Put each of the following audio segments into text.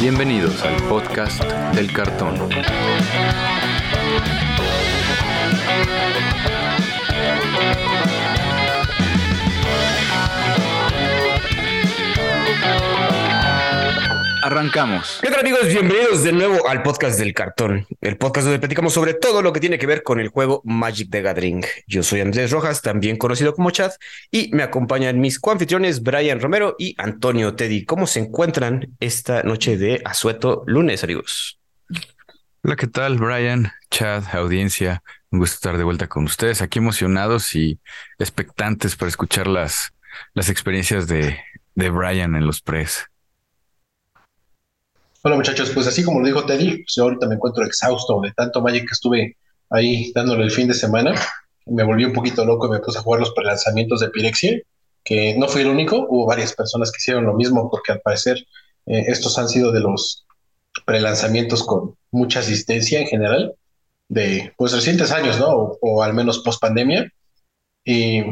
Bienvenidos al podcast del cartón. Arrancamos. ¿Qué tal amigos? Bienvenidos de nuevo al podcast del cartón, el podcast donde platicamos sobre todo lo que tiene que ver con el juego Magic the Gathering. Yo soy Andrés Rojas, también conocido como Chad, y me acompañan mis coanfitriones Brian Romero y Antonio Teddy. ¿Cómo se encuentran esta noche de asueto lunes, amigos? Hola, ¿qué tal, Brian, Chad, audiencia? Un gusto estar de vuelta con ustedes, aquí emocionados y expectantes para escuchar las, las experiencias de, de Brian en los press. Hola muchachos, pues así como lo dijo Teddy, pues yo ahorita me encuentro exhausto de tanto Magic que estuve ahí dándole el fin de semana. Me volví un poquito loco y me puse a jugar los prelanzamientos de Pirexia, que no fui el único, hubo varias personas que hicieron lo mismo porque al parecer eh, estos han sido de los prelanzamientos con mucha asistencia en general de pues recientes años, ¿no? O, o al menos post pandemia. Y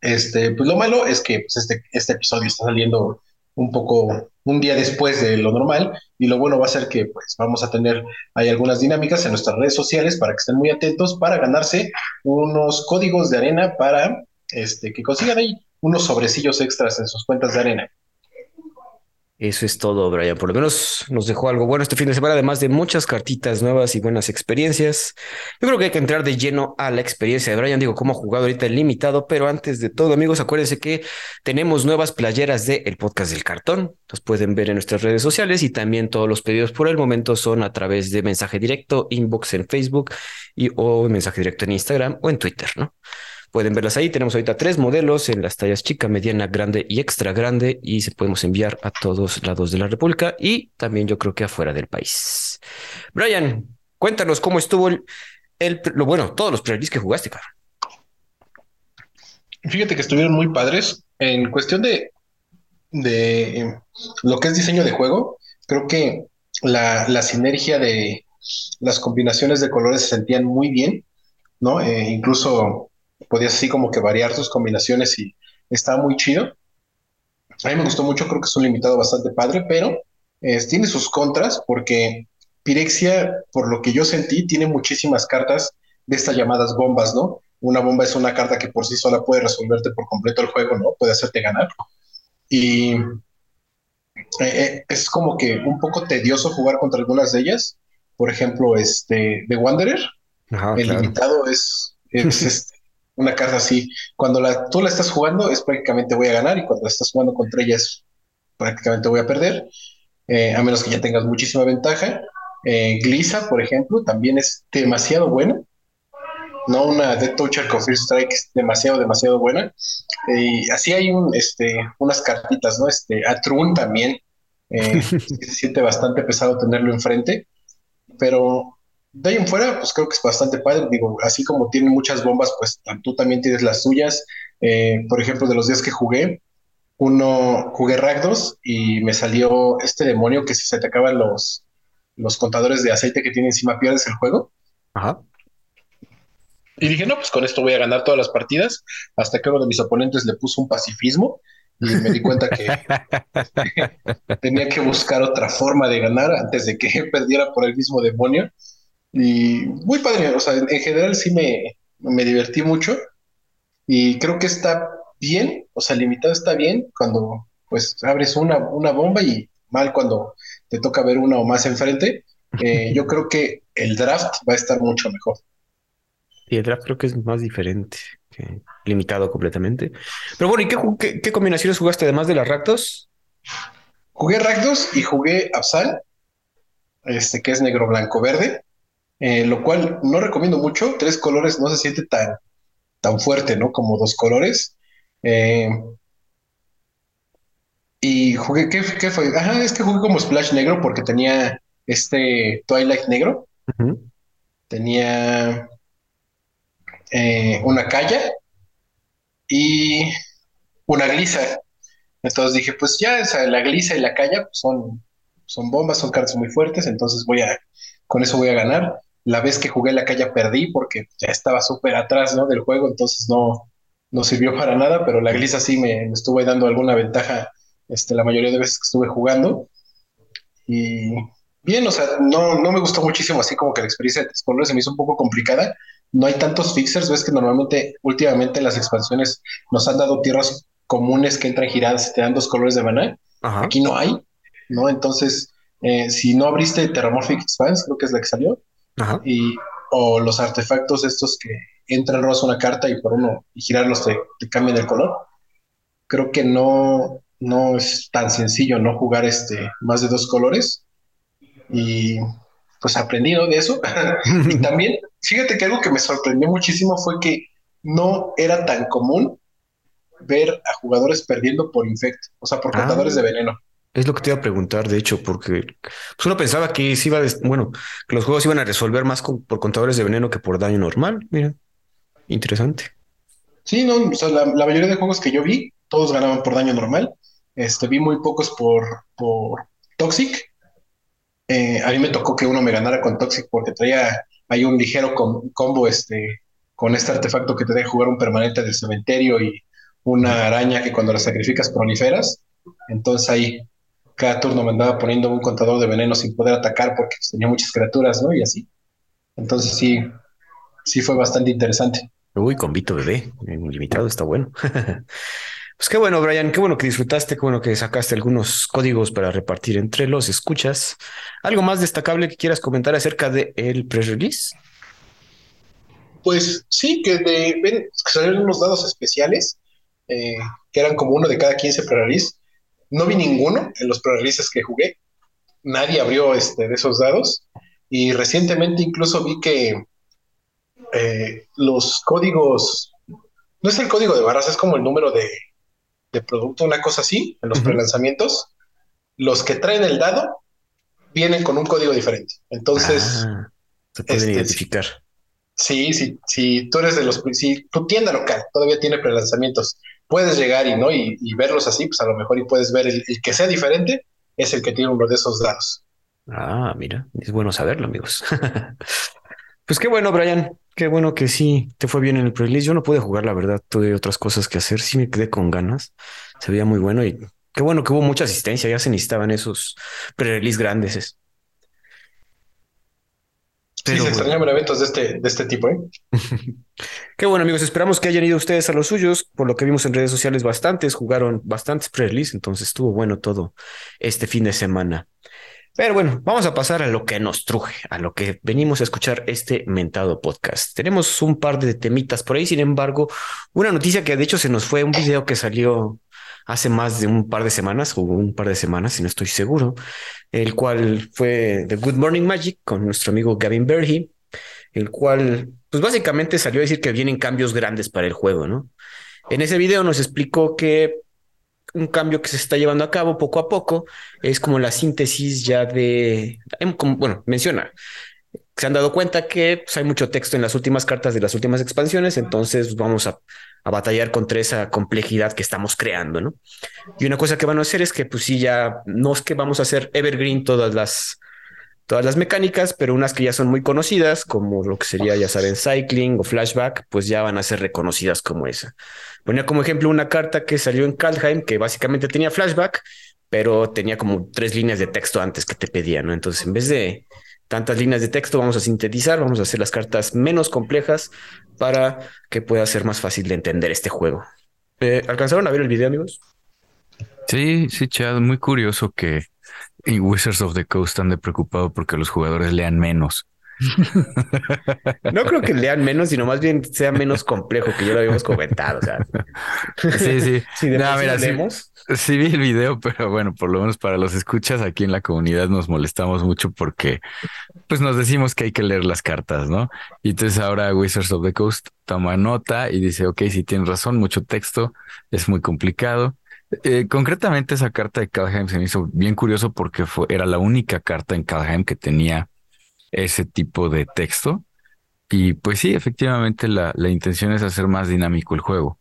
este, pues lo malo es que pues, este, este episodio está saliendo un poco un día después de lo normal y lo bueno va a ser que pues vamos a tener hay algunas dinámicas en nuestras redes sociales para que estén muy atentos para ganarse unos códigos de arena para este que consigan ahí unos sobrecillos extras en sus cuentas de arena. Eso es todo, Brian. Por lo menos nos dejó algo bueno este fin de semana, además de muchas cartitas nuevas y buenas experiencias. Yo creo que hay que entrar de lleno a la experiencia de Brian. Digo, cómo ha jugado ahorita el limitado, pero antes de todo, amigos, acuérdense que tenemos nuevas playeras de El Podcast del Cartón. Las pueden ver en nuestras redes sociales y también todos los pedidos por el momento son a través de mensaje directo, inbox en Facebook y o mensaje directo en Instagram o en Twitter, ¿no? Pueden verlas ahí. Tenemos ahorita tres modelos en las tallas chica, mediana, grande y extra grande y se podemos enviar a todos lados de la República y también yo creo que afuera del país. Brian, cuéntanos cómo estuvo el, lo bueno, todos los pre que jugaste, cara. Fíjate que estuvieron muy padres en cuestión de, de lo que es diseño de juego. Creo que la, la sinergia de las combinaciones de colores se sentían muy bien, ¿no? Eh, incluso podías así como que variar tus combinaciones y estaba muy chido. A mí me gustó mucho, creo que es un limitado bastante padre, pero eh, tiene sus contras porque Pirexia, por lo que yo sentí, tiene muchísimas cartas de estas llamadas bombas, ¿no? Una bomba es una carta que por sí sola puede resolverte por completo el juego, ¿no? Puede hacerte ganar. Y eh, eh, es como que un poco tedioso jugar contra algunas de ellas. Por ejemplo, este, The Wanderer. Ajá, el claro. limitado es, es este, una carta así. Cuando la, tú la estás jugando es prácticamente voy a ganar y cuando la estás jugando contra ella es prácticamente voy a perder, eh, a menos que ya tengas muchísima ventaja. Eh, por ejemplo, también es demasiado buena. No una Death Toucher con First Strike es demasiado, demasiado buena. Y así hay este, unas cartitas, ¿no? Este, Atrun también. eh, se siente bastante pesado tenerlo enfrente. Pero de ahí en fuera, pues creo que es bastante padre. Digo, así como tiene muchas bombas, pues tú también tienes las tuyas. Eh, por ejemplo, de los días que jugué, uno jugué Ragdos y me salió este demonio que si se te acaban los, los contadores de aceite que tiene encima, pierdes el juego. Ajá. Y dije, no, pues con esto voy a ganar todas las partidas. Hasta que uno de mis oponentes le puso un pacifismo y me di cuenta que tenía que buscar otra forma de ganar antes de que perdiera por el mismo demonio. Y muy padre, o sea, en, en general sí me, me divertí mucho y creo que está bien, o sea, limitado está bien cuando pues abres una, una bomba y mal cuando te toca ver una o más enfrente. Eh, yo creo que el draft va a estar mucho mejor. Y el draft creo que es más diferente, que limitado completamente. Pero bueno, ¿y qué, qué combinaciones jugaste además de las Rakdos? Jugué Rakdos y jugué Absal, este que es negro, blanco, verde, eh, lo cual no recomiendo mucho. Tres colores no se siente tan, tan fuerte, ¿no? Como dos colores. Eh, y jugué, ¿qué, qué fue? Ajá, es que jugué como Splash negro porque tenía este Twilight negro, tenía eh, una calla y una glisa. Entonces dije, pues ya, o sea, la glisa y la calla pues, son, son bombas, son cartas muy fuertes, entonces voy a, con eso voy a ganar. La vez que jugué la calla perdí porque ya estaba súper atrás, ¿no? Del juego, entonces no, no sirvió para nada, pero la glisa sí me, me estuvo dando alguna ventaja este, la mayoría de veces que estuve jugando. y bien, o sea, no, no me gustó muchísimo así como que la experiencia de colores se me hizo un poco complicada. No hay tantos fixers, ves que normalmente últimamente las expansiones nos han dado tierras comunes que entran giradas y te dan dos colores de maná. Aquí no hay, ¿no? Entonces, eh, si no abriste Terramorphic Expanse, creo que es la que salió, y o los artefactos estos que entran rosa una carta y por uno y girarlos te, te cambian el color. Creo que no, no es tan sencillo no jugar este más de dos colores y pues aprendí de eso y también fíjate que algo que me sorprendió muchísimo fue que no era tan común ver a jugadores perdiendo por infecto, o sea, por ah. contadores de veneno. Es lo que te iba a preguntar, de hecho, porque pues uno pensaba que iba, bueno, que los juegos iban a resolver más por contadores de veneno que por daño normal. Mira, interesante. Sí, no, o sea, la, mayoría de juegos que yo vi, todos ganaban por daño normal. Este, vi muy pocos por, por Toxic. Eh, a mí me tocó que uno me ganara con Toxic porque traía ahí un ligero combo este, con este artefacto que te deja jugar un permanente del cementerio y una araña que cuando la sacrificas proliferas. Entonces ahí cada turno me andaba poniendo un contador de veneno sin poder atacar porque pues, tenía muchas criaturas, ¿no? Y así. Entonces sí, sí fue bastante interesante. Uy, con Vito Bebé, limitado, está bueno. pues qué bueno, Brian, qué bueno que disfrutaste, qué bueno que sacaste algunos códigos para repartir entre los escuchas. ¿Algo más destacable que quieras comentar acerca del el press release? Pues sí, que, de, ven, salieron unos dados especiales, eh, que eran como uno de cada 15 pre-release no vi ninguno en los pre que jugué. Nadie abrió este, de esos dados. Y recientemente incluso vi que eh, los códigos, no es el código de barras, es como el número de, producto, una cosa así, en los prelanzamientos. Los que traen el dado vienen con un código diferente. Entonces, ah, se pueden este, identificar. Sí, sí, sí, tú eres de los, si tu tienda local todavía tiene prelanzamientos puedes llegar y no y, verlos así, pues a lo mejor y puedes ver el, que sea diferente, es el que tiene uno de esos dados. Ah, mira, es bueno saberlo, amigos. pues qué bueno, Brian. Qué bueno que sí te fue bien en el pre-release. Yo no pude jugar, la verdad, tuve otras cosas que hacer. Sí me quedé con ganas. Se veía muy bueno y qué bueno que hubo mucha asistencia. Ya se necesitaban esos pre-release grandes. Sí, se extrañaban eventos de este, de este tipo, ¿eh? Qué bueno, amigos. Esperamos que hayan ido ustedes a los suyos. Por lo que vimos en redes sociales, bastantes jugaron bastantes pre-release. Entonces estuvo bueno todo este fin de semana. Pero bueno, vamos a pasar a lo que nos truje, a lo que venimos a escuchar este mentado podcast. Tenemos un par de temitas por ahí, sin embargo, una noticia que de hecho se nos fue, un video que salió hace más de un par de semanas, o un par de semanas, si no estoy seguro, el cual fue The Good Morning Magic con nuestro amigo Gavin Berhe, el cual, pues básicamente salió a decir que vienen cambios grandes para el juego, ¿no? En ese video nos explicó que un cambio que se está llevando a cabo poco a poco es como la síntesis ya de, em, bueno, menciona, se han dado cuenta que pues, hay mucho texto en las últimas cartas de las últimas expansiones, entonces vamos a, a, batallar contra esa complejidad que estamos creando, ¿no? Y una cosa que van a hacer es que, pues sí, ya no es que vamos a hacer evergreen todas las todas las mecánicas, pero unas que ya son muy conocidas, como lo que sería, ya saben, cycling o flashback, pues ya van a ser reconocidas como esa. Ponía como ejemplo una carta que salió en Kaldheim, que básicamente tenía flashback, pero tenía como tres líneas de texto antes que te pedían, ¿no? Entonces, en vez de tantas líneas de texto, vamos a sintetizar, vamos a hacer las cartas menos complejas para que pueda ser más fácil de entender este juego. Eh, ¿Alcanzaron a ver el video, amigos? Sí, sí, Chad, muy curioso que Wizards of the Coast están de preocupado porque los jugadores lean menos. No creo que lean menos, sino más bien sea menos complejo, que ya lo habíamos comentado. O sea. Sí, sí. sí, sí, vi el video, pero bueno, por lo menos para los escuchas aquí en la comunidad nos molestamos mucho porque pues nos decimos que hay que leer las cartas, ¿no? Y entonces ahora Wizards of the Coast toma nota y dice, ok, si tienes razón, mucho texto, es muy complicado eh, concretamente esa carta de Kaldheim se me hizo bien curioso porque fue, era la única carta en Kaldheim que tenía ese tipo de texto. Y pues sí, efectivamente la, la intención es hacer más dinámico el juego.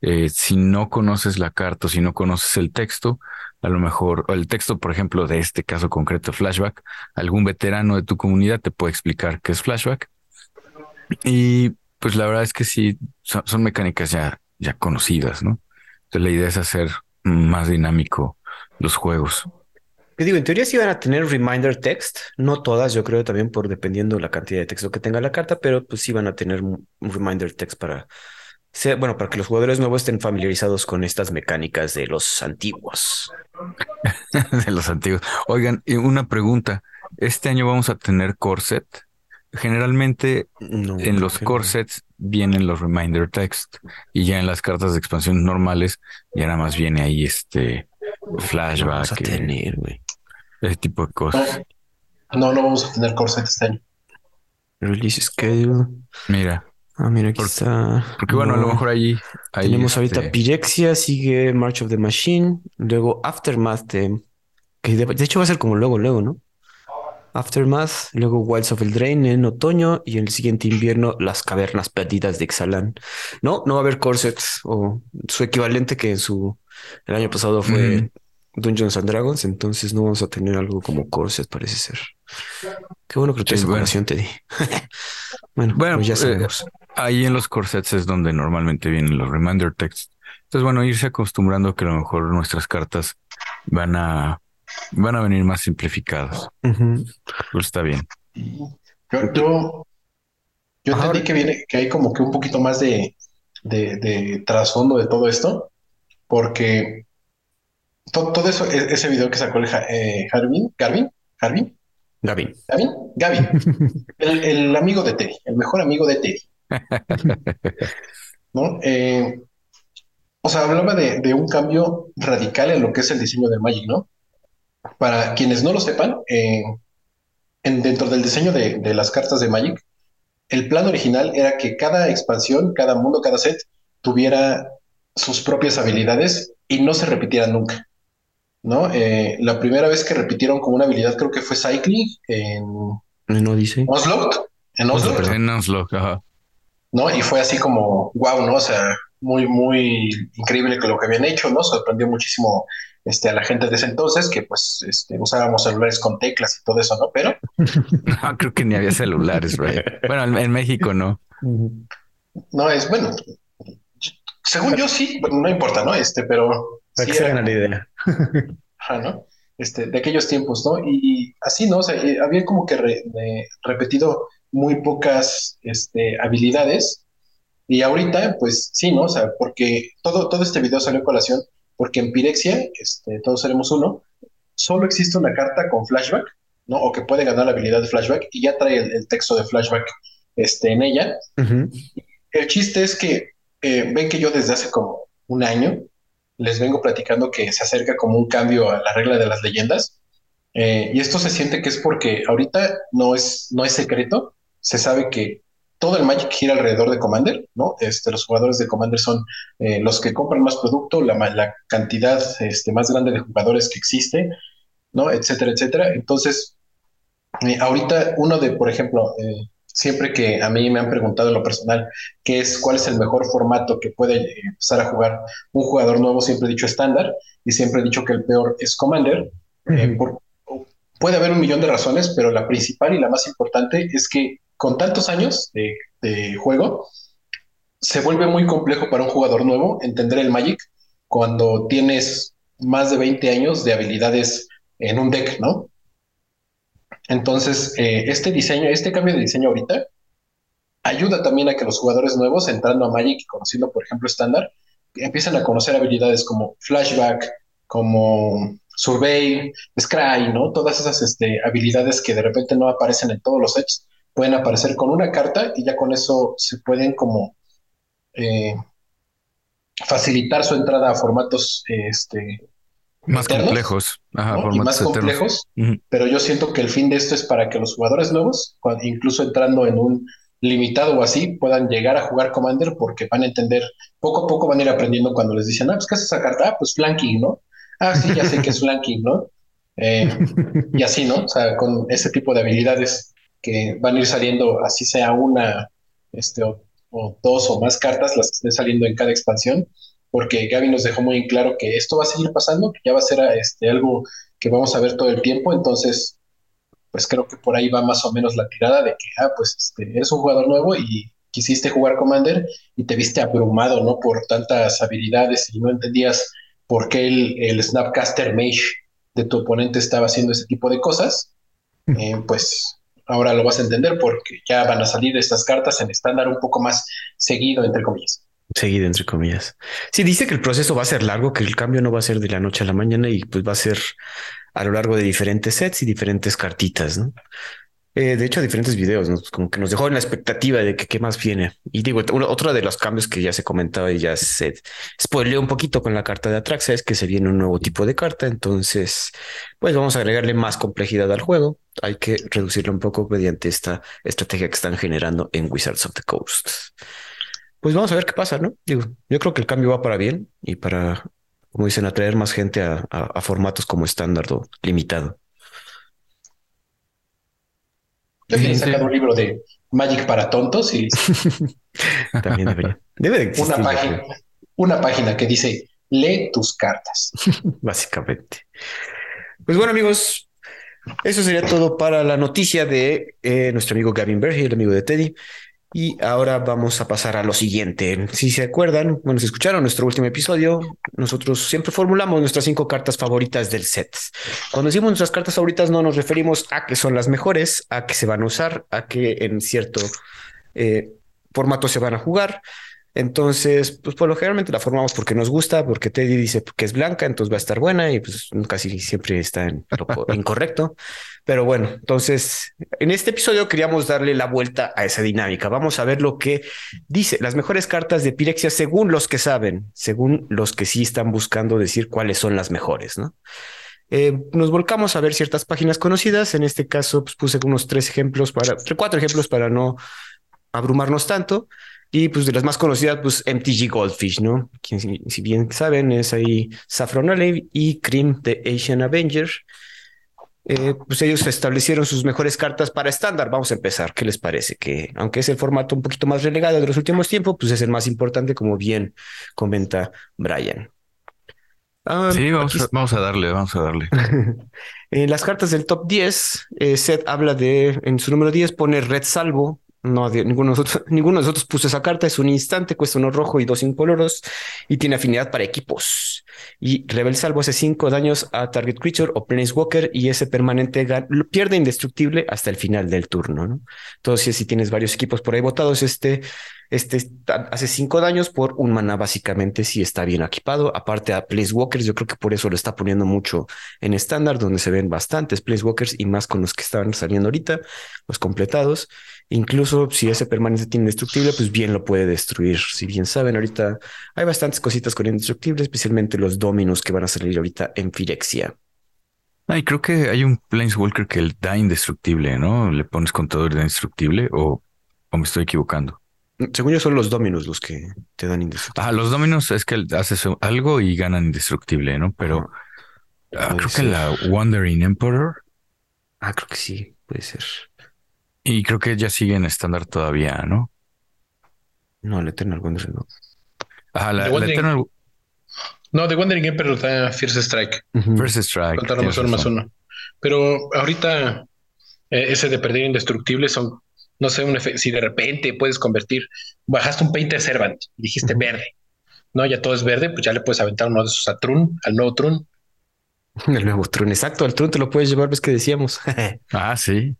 Eh, si no conoces la carta o si no conoces el texto, a lo mejor, el texto, por ejemplo, de este caso concreto, flashback, algún veterano de tu comunidad te puede explicar qué es flashback. Y pues la verdad es que sí, son, son mecánicas ya, ya conocidas, ¿no? Entonces la idea es hacer más dinámico los juegos. Que digo, en teoría sí van a tener reminder text, no todas, yo creo también por dependiendo la cantidad de texto que tenga la carta, pero pues sí van a tener un reminder text para bueno, para que los jugadores nuevos estén familiarizados con estas mecánicas de los antiguos. de los antiguos. Oigan, una pregunta. ¿Este año vamos a tener corset? Generalmente en los corsets vienen los reminder text y ya en las cartas de expansión normales ya nada más viene ahí este flashback. Vamos a tener, güey. Ese tipo de cosas. No, no vamos a tener corset este año. Release schedule. Mira. Ah, mira, aquí está. Porque bueno, a lo mejor ahí. tenemos ahorita este Pyrexia, sigue March of the Machine, luego Aftermath, de, que de, hecho va a ser como luego, luego, ¿no? Aftermath, luego Wilds of Eldraine en otoño y en el siguiente invierno Las Cavernas Perdidas de Ixalan. No, no va a haber corsets o su equivalente que en su el año pasado fue Dungeons and Dragons, entonces no vamos a tener algo como corset, parece ser. Qué bueno que tu información te di. bueno, bueno, pues ya eh, sabemos. ahí en los corsets es donde normalmente vienen los reminder texts. Entonces, bueno, irse acostumbrando que a lo mejor nuestras cartas van a van a venir más simplificadas. Pues está bien. Yo, yo, entendí que viene, que hay como que un poquito más de, de, trasfondo de todo esto, porque todo, eso, e, ese video que sacó el eh, Garvin, Garvin, Gavin. Gavin, Gavin, el, amigo de Teddy, el mejor amigo de Teddy. ¿No? Eh, o sea, hablaba de, un cambio radical en lo que es el diseño de Magic, ¿no? Para quienes no lo sepan, eh, en, dentro del diseño de, de, las cartas de Magic, el plan original era que cada expansión, cada mundo, cada set tuviera sus propias habilidades y no se repitieran nunca. ¿No? Eh, la primera vez que repitieron como una habilidad creo que fue Cycling en... No dice. Oslo. En Oslo. En Oslo, ¿No? Y fue así como, wow, ¿no? O sea, muy, muy increíble que lo que habían hecho, ¿no? Sorprendió muchísimo este, a la gente de ese entonces, que pues este, usábamos celulares con teclas y todo eso, ¿no? Pero... no, creo que ni había celulares, güey. Bueno, en, México no. No, es bueno. Según yo sí, no importa, ¿no? Este, pero para que se hagan la idea. Ajá, ¿no? Este, de aquellos tiempos, ¿no? Y, así, ¿no? O sea, eh, había como que repetido muy pocas este, habilidades. Y ahorita, pues sí, ¿no? O sea, porque todo, todo este video salió a colación porque en Pirexia, este, todos seremos uno, solo existe una carta con flashback, ¿no? O que puede ganar la habilidad de flashback y ya trae el, texto de flashback este, en ella. El chiste es que eh, ven que yo desde hace como un año les vengo platicando que se acerca como un cambio a la regla de las leyendas. Eh, y esto se siente que es porque ahorita no es, no es secreto, se sabe que todo el Magic gira alrededor de Commander, ¿no? Este, los jugadores de Commander son eh, los que compran más producto, la, la cantidad este, más grande de jugadores que existe, ¿no? Etcétera, etcétera. Entonces, eh, ahorita uno de, por ejemplo, siempre que a mí me han preguntado en lo personal qué es, cuál es el mejor formato que puede empezar a jugar un jugador nuevo, siempre he dicho estándar y siempre he dicho que el peor es Commander. Eh, puede haber un millón de razones, pero la principal y la más importante es que con tantos años de, de juego, se vuelve muy complejo para un jugador nuevo entender el Magic cuando tienes más de 20 años de habilidades en un deck, ¿no? Entonces, eh, este diseño, este cambio de diseño ahorita, ayuda también a que los jugadores nuevos, entrando a Magic y conociendo, por ejemplo, estándar, empiecen a conocer habilidades como Flashback, como Survey, Scry, ¿no? Todas esas este, habilidades que de repente no aparecen en todos los sets, pueden aparecer con una carta y ya con eso se pueden como eh, facilitar su entrada a formatos este, más complejos. y más complejos, pero yo siento que el fin de esto es para que los jugadores nuevos, incluso entrando en un limitado o así, puedan llegar a jugar Commander porque van a entender, poco a poco van a ir aprendiendo cuando les dicen, ah, pues ¿qué hace esa carta? Ah, pues flanking, ¿no? Ah, sí, ya sé que es flanking, ¿no? Eh, y así, ¿no? O sea, con ese tipo de habilidades que van a ir saliendo, así sea una, este, o, o dos o más cartas las que estén saliendo en cada expansión, porque Gaby nos dejó muy en claro que esto va a seguir pasando, que ya va a ser este, algo que vamos a ver todo el tiempo, entonces, pues creo que por ahí va más o menos la tirada de que, ah, pues este, eres un jugador nuevo y quisiste jugar Commander y te viste abrumado, ¿no? Por tantas habilidades y no entendías por qué el, el Snapcaster Mage de tu oponente estaba haciendo ese tipo de cosas, eh, pues ahora lo vas a entender porque ya van a salir estas cartas en estándar un poco más seguido, entre comillas. Seguido, entre comillas. Sí, dice que el proceso va a ser largo, que el cambio no va a ser de la noche a la mañana y pues va a ser a lo largo de diferentes sets y diferentes cartitas, ¿no? Eh, de hecho, diferentes videos, como que nos dejó en la expectativa de que qué más viene. Y digo, otro de los cambios que ya se comentaba y ya se spoileó un poquito con la carta de Atraxa es que se viene un nuevo tipo de carta. Entonces, pues vamos a agregarle más complejidad al juego. Hay que reducirlo un poco mediante esta estrategia que están generando en Wizards of the Coast. Pues vamos a ver qué pasa, ¿no? Digo, yo creo que el cambio va para bien y para, como dicen, atraer más gente a, a formatos como estándar o limitado. Debería sacar un libro de Magic para tontos y también debería. Debe de una página, una página que dice lee tus cartas. Básicamente. Pues bueno, amigos, eso sería todo para la noticia de eh, nuestro amigo Gavin Berge, el amigo de Teddy. Y ahora vamos a pasar a lo siguiente. Si se acuerdan, bueno, si escucharon nuestro último episodio, nosotros siempre formulamos nuestras cinco cartas favoritas del set. Cuando decimos nuestras cartas favoritas, no nos referimos a que son las mejores, a que se van a usar, a que en cierto eh, formato se van a jugar. Entonces, pues por lo generalmente la formamos porque nos gusta, porque Teddy dice que es blanca, entonces va a estar buena y pues casi siempre está en lo incorrecto. Pero bueno, entonces en este episodio queríamos darle la vuelta a esa dinámica. Vamos a ver lo que dice las mejores cartas de Pirexia según los que saben, según los que sí están buscando decir cuáles son las mejores, ¿no? Eh, nos volcamos a ver ciertas páginas conocidas. En este caso, pues, puse unos tres ejemplos para, cuatro ejemplos para no abrumarnos tanto. Y pues de las más conocidas, pues MTG Goldfish, ¿no? Quien, si bien saben, es ahí Saffron Olive y Cream de Asian Avenger. Eh, pues ellos establecieron sus mejores cartas para estándar. Vamos a empezar. ¿Qué les parece? Que aunque es el formato un poquito más relegado de los últimos tiempos, pues es el más importante, como bien comenta Brian. Ah, sí, vamos, a, darle, vamos a darle. en las cartas del top 10, eh, Seth habla de, en su número 10 pone Red Salvo, no, ninguno de, nosotros, ninguno de nosotros puso esa carta. Es un instante, cuesta uno rojo y dos incoloros y tiene afinidad para equipos. Y Rebel Salvo hace cinco daños a Target Creature o Planeswalker y ese permanente pierde indestructible hasta el final del turno. ¿no? Entonces, si tienes varios equipos por ahí votados, este, este hace cinco daños por un mana, básicamente, si está bien equipado. Aparte a Planeswalkers, yo creo que por eso lo está poniendo mucho en estándar, donde se ven bastantes Planeswalkers y más con los que estaban saliendo ahorita, los completados. Incluso si ese permanente tiene indestructible, pues bien lo puede destruir. Si bien saben, ahorita hay bastantes cositas con indestructible, especialmente los dominos que van a salir ahorita en Firexia. Ay, creo que hay un Planeswalker que da indestructible, ¿no? Le pones contador de indestructible o, o me estoy equivocando. Según yo, son los dominos los que te dan indestructible. Ah, los dominos es que haces algo y ganan indestructible, ¿no? Pero ah, creo que la Wandering Emperor. Ah, creo que sí, puede ser. Y creo que ya sigue en estándar todavía, ¿no? No, el Eternal Wonder no. Ajá, la, Eternal... No, de Wandering Emperor está Fierce Strike. First Strike. Contar más uno más uno. Pero ahorita eh, ese de perder indestructible son, no sé, un si de repente puedes convertir, bajaste un Painter Servant y dijiste verde. No, ya todo es verde, pues ya le puedes aventar uno de esos a Trun, al nuevo Trun. El nuevo Trun, exacto, al Trun te lo puedes llevar, ves que decíamos. ah, sí.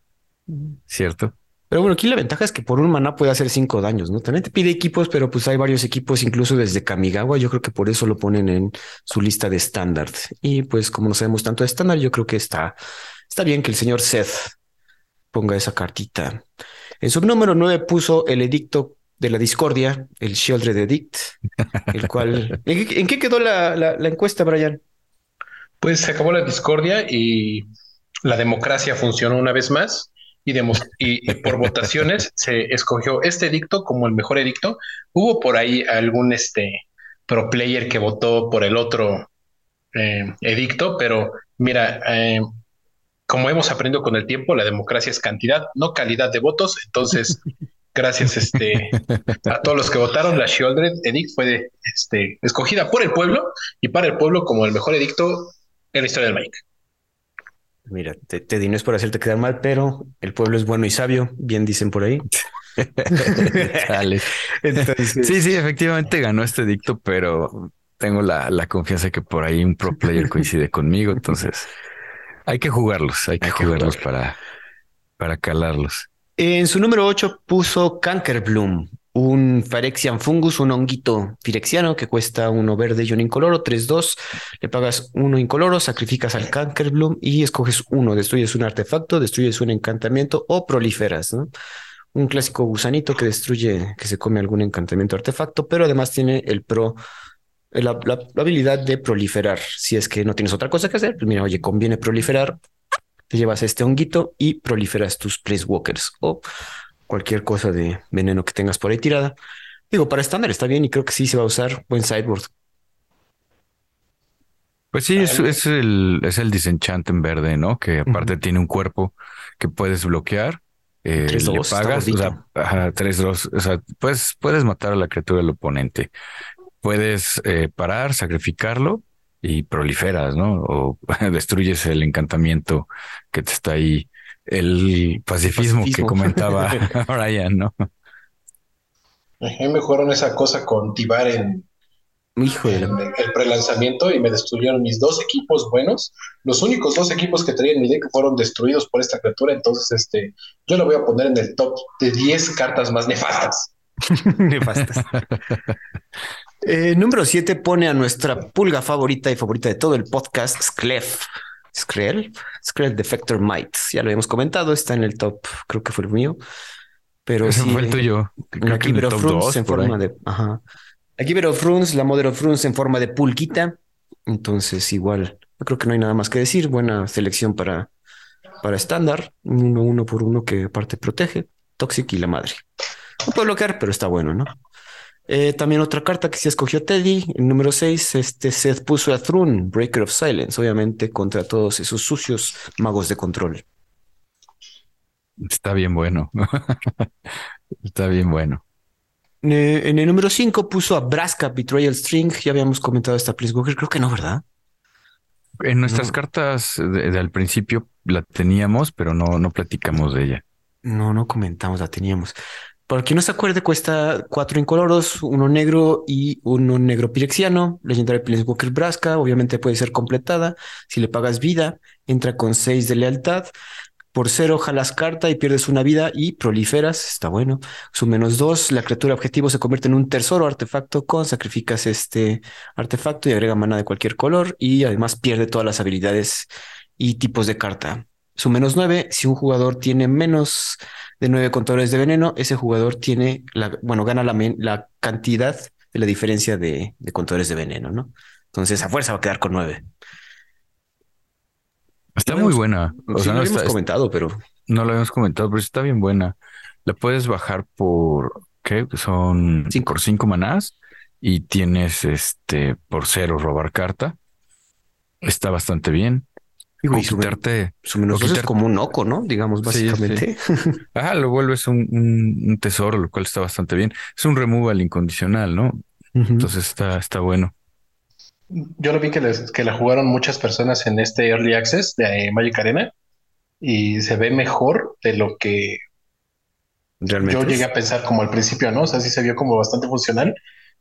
Cierto. Pero bueno, aquí la ventaja es que por un maná puede hacer cinco daños, ¿no? También te pide equipos, pero pues hay varios equipos, incluso desde Kamigawa. Yo creo que por eso lo ponen en su lista de estándar. Y pues, como no sabemos tanto de estándar, yo creo que está, está bien que el señor Seth ponga esa cartita. En su número nueve puso el edicto de la discordia, el Shieldred Edict, el cual. ¿En qué, quedó la, la encuesta, Brian? Pues se acabó la discordia y la democracia funcionó una vez más y, por votaciones se escogió este edicto como el mejor edicto. Hubo por ahí algún este pro player que votó por el otro eh, edicto, pero mira, eh, como hemos aprendido con el tiempo, la democracia es cantidad, no calidad de votos. Entonces, gracias este, a todos los que votaron, la Shieldred Edict fue este, escogida por el pueblo y para el pueblo como el mejor edicto en la historia del Mike. Mira, te, te no es por hacerte quedar mal, pero el pueblo es bueno y sabio, bien dicen por ahí. sí, sí, efectivamente ganó este dicto, pero tengo la, la confianza que por ahí un pro player coincide conmigo, entonces hay que jugarlos, hay que, jugarlos para, para calarlos. En su número 8 puso Cankerbloom, un Phyrexian fungus, un honguito firexiano que cuesta uno verde y uno incoloro, 3-2. Le pagas uno incoloro, sacrificas al Cankerbloom y escoges uno. Destruyes un artefacto, destruyes un encantamiento o proliferas, ¿no? Un clásico gusanito que destruye, que se come algún encantamiento artefacto, pero además tiene el pro, la, la habilidad de proliferar. Si es que no tienes otra cosa que hacer, pues mira, oye, conviene proliferar, te llevas este honguito y proliferas tus Place Walkers o cualquier cosa de veneno que tengas por ahí tirada. Digo, para estándar está bien y creo que sí se va a usar buen sideboard. Pues sí, es, es el, es el disenchant en verde, ¿no? Que aparte tiene un cuerpo que puedes bloquear. Eh, Tres, le dos, está pagas, o sea, ajá, tres, dos, o sea, puedes, puedes matar a la criatura del oponente. Puedes eh, parar, sacrificarlo y proliferas, ¿no? O destruyes el encantamiento que te está ahí. El pacifismo, que comentaba Brian, ¿no? Me jugaron esa cosa con Tibar en, Hijo de la... en el prelanzamiento y me destruyeron mis dos equipos buenos. Los únicos dos equipos que traía en mi deck fueron destruidos por esta criatura. Entonces, este, yo lo voy a poner en el top de 10 cartas más nefastas. Nefastas. Eh, número 7 pone a nuestra pulga favorita y favorita de todo el podcast, Sklef. Skrell, Skrell Defector Might. Ya lo habíamos comentado, está en el top, creo que fue el mío. Pero Ese sí, fue el tuyo. Creo que en el top dos, en ahí. forma de. Ajá. La Keeper of Runes, la Mother of Runes en forma de pulquita. Entonces, igual, yo creo que no hay nada más que decir. Buena selección para, para estándar. Uno, uno por uno que aparte protege. Toxic y la madre. No puede bloquear, pero está bueno, ¿no? Eh, también otra carta que se escogió Teddy, el número 6, este Seth puso a Thrun, Breaker of Silence, obviamente contra todos esos sucios magos de control. Está bien bueno. Está bien bueno. Eh, en el número 5 puso a Braska Betrayal String, ya habíamos comentado esta Planeswalker, creo que no, ¿verdad? En nuestras No. cartas de, de al principio la teníamos, pero no, no platicamos de ella. No, no comentamos, la teníamos. Para quien no se acuerde, cuesta cuatro incoloros, uno negro y uno negro pirexiano. Legendaria Planeswalker Braska, obviamente puede ser completada. Si le pagas vida, entra con seis de lealtad. Por cero, jalas carta y pierdes una vida y proliferas. Está bueno. Su menos dos, la criatura objetivo se convierte en un tesoro artefacto con sacrificas este artefacto y agrega mana de cualquier color y además pierde todas las habilidades y tipos de carta. Su menos nueve, si un jugador tiene menos de nueve contadores de veneno, ese jugador tiene la, bueno, gana la, cantidad de la diferencia de, de contadores de veneno, ¿no? Entonces a fuerza va a quedar con nueve. Está Lo muy buena. O Sí, sea, lo no, habíamos está- comentado, pero no lo habíamos comentado, pero está bien buena. La puedes bajar por, ¿qué? Son Cinco. por cinco manás y tienes este por cero robar carta. Está bastante bien. Digo, O quitarte, su menos o dos es como un oco, ¿no? Digamos, Sí, básicamente. ah, lo vuelves un, un- un tesoro, lo cual está bastante bien. Es un removal incondicional, ¿no? Entonces está, está bueno. Yo lo vi que, les- que la jugaron muchas personas en este Early Access de eh, Magic Arena y se ve mejor de lo que Realmente. yo llegué a pensar como al principio, ¿no? O sea, sí se vio como bastante funcional.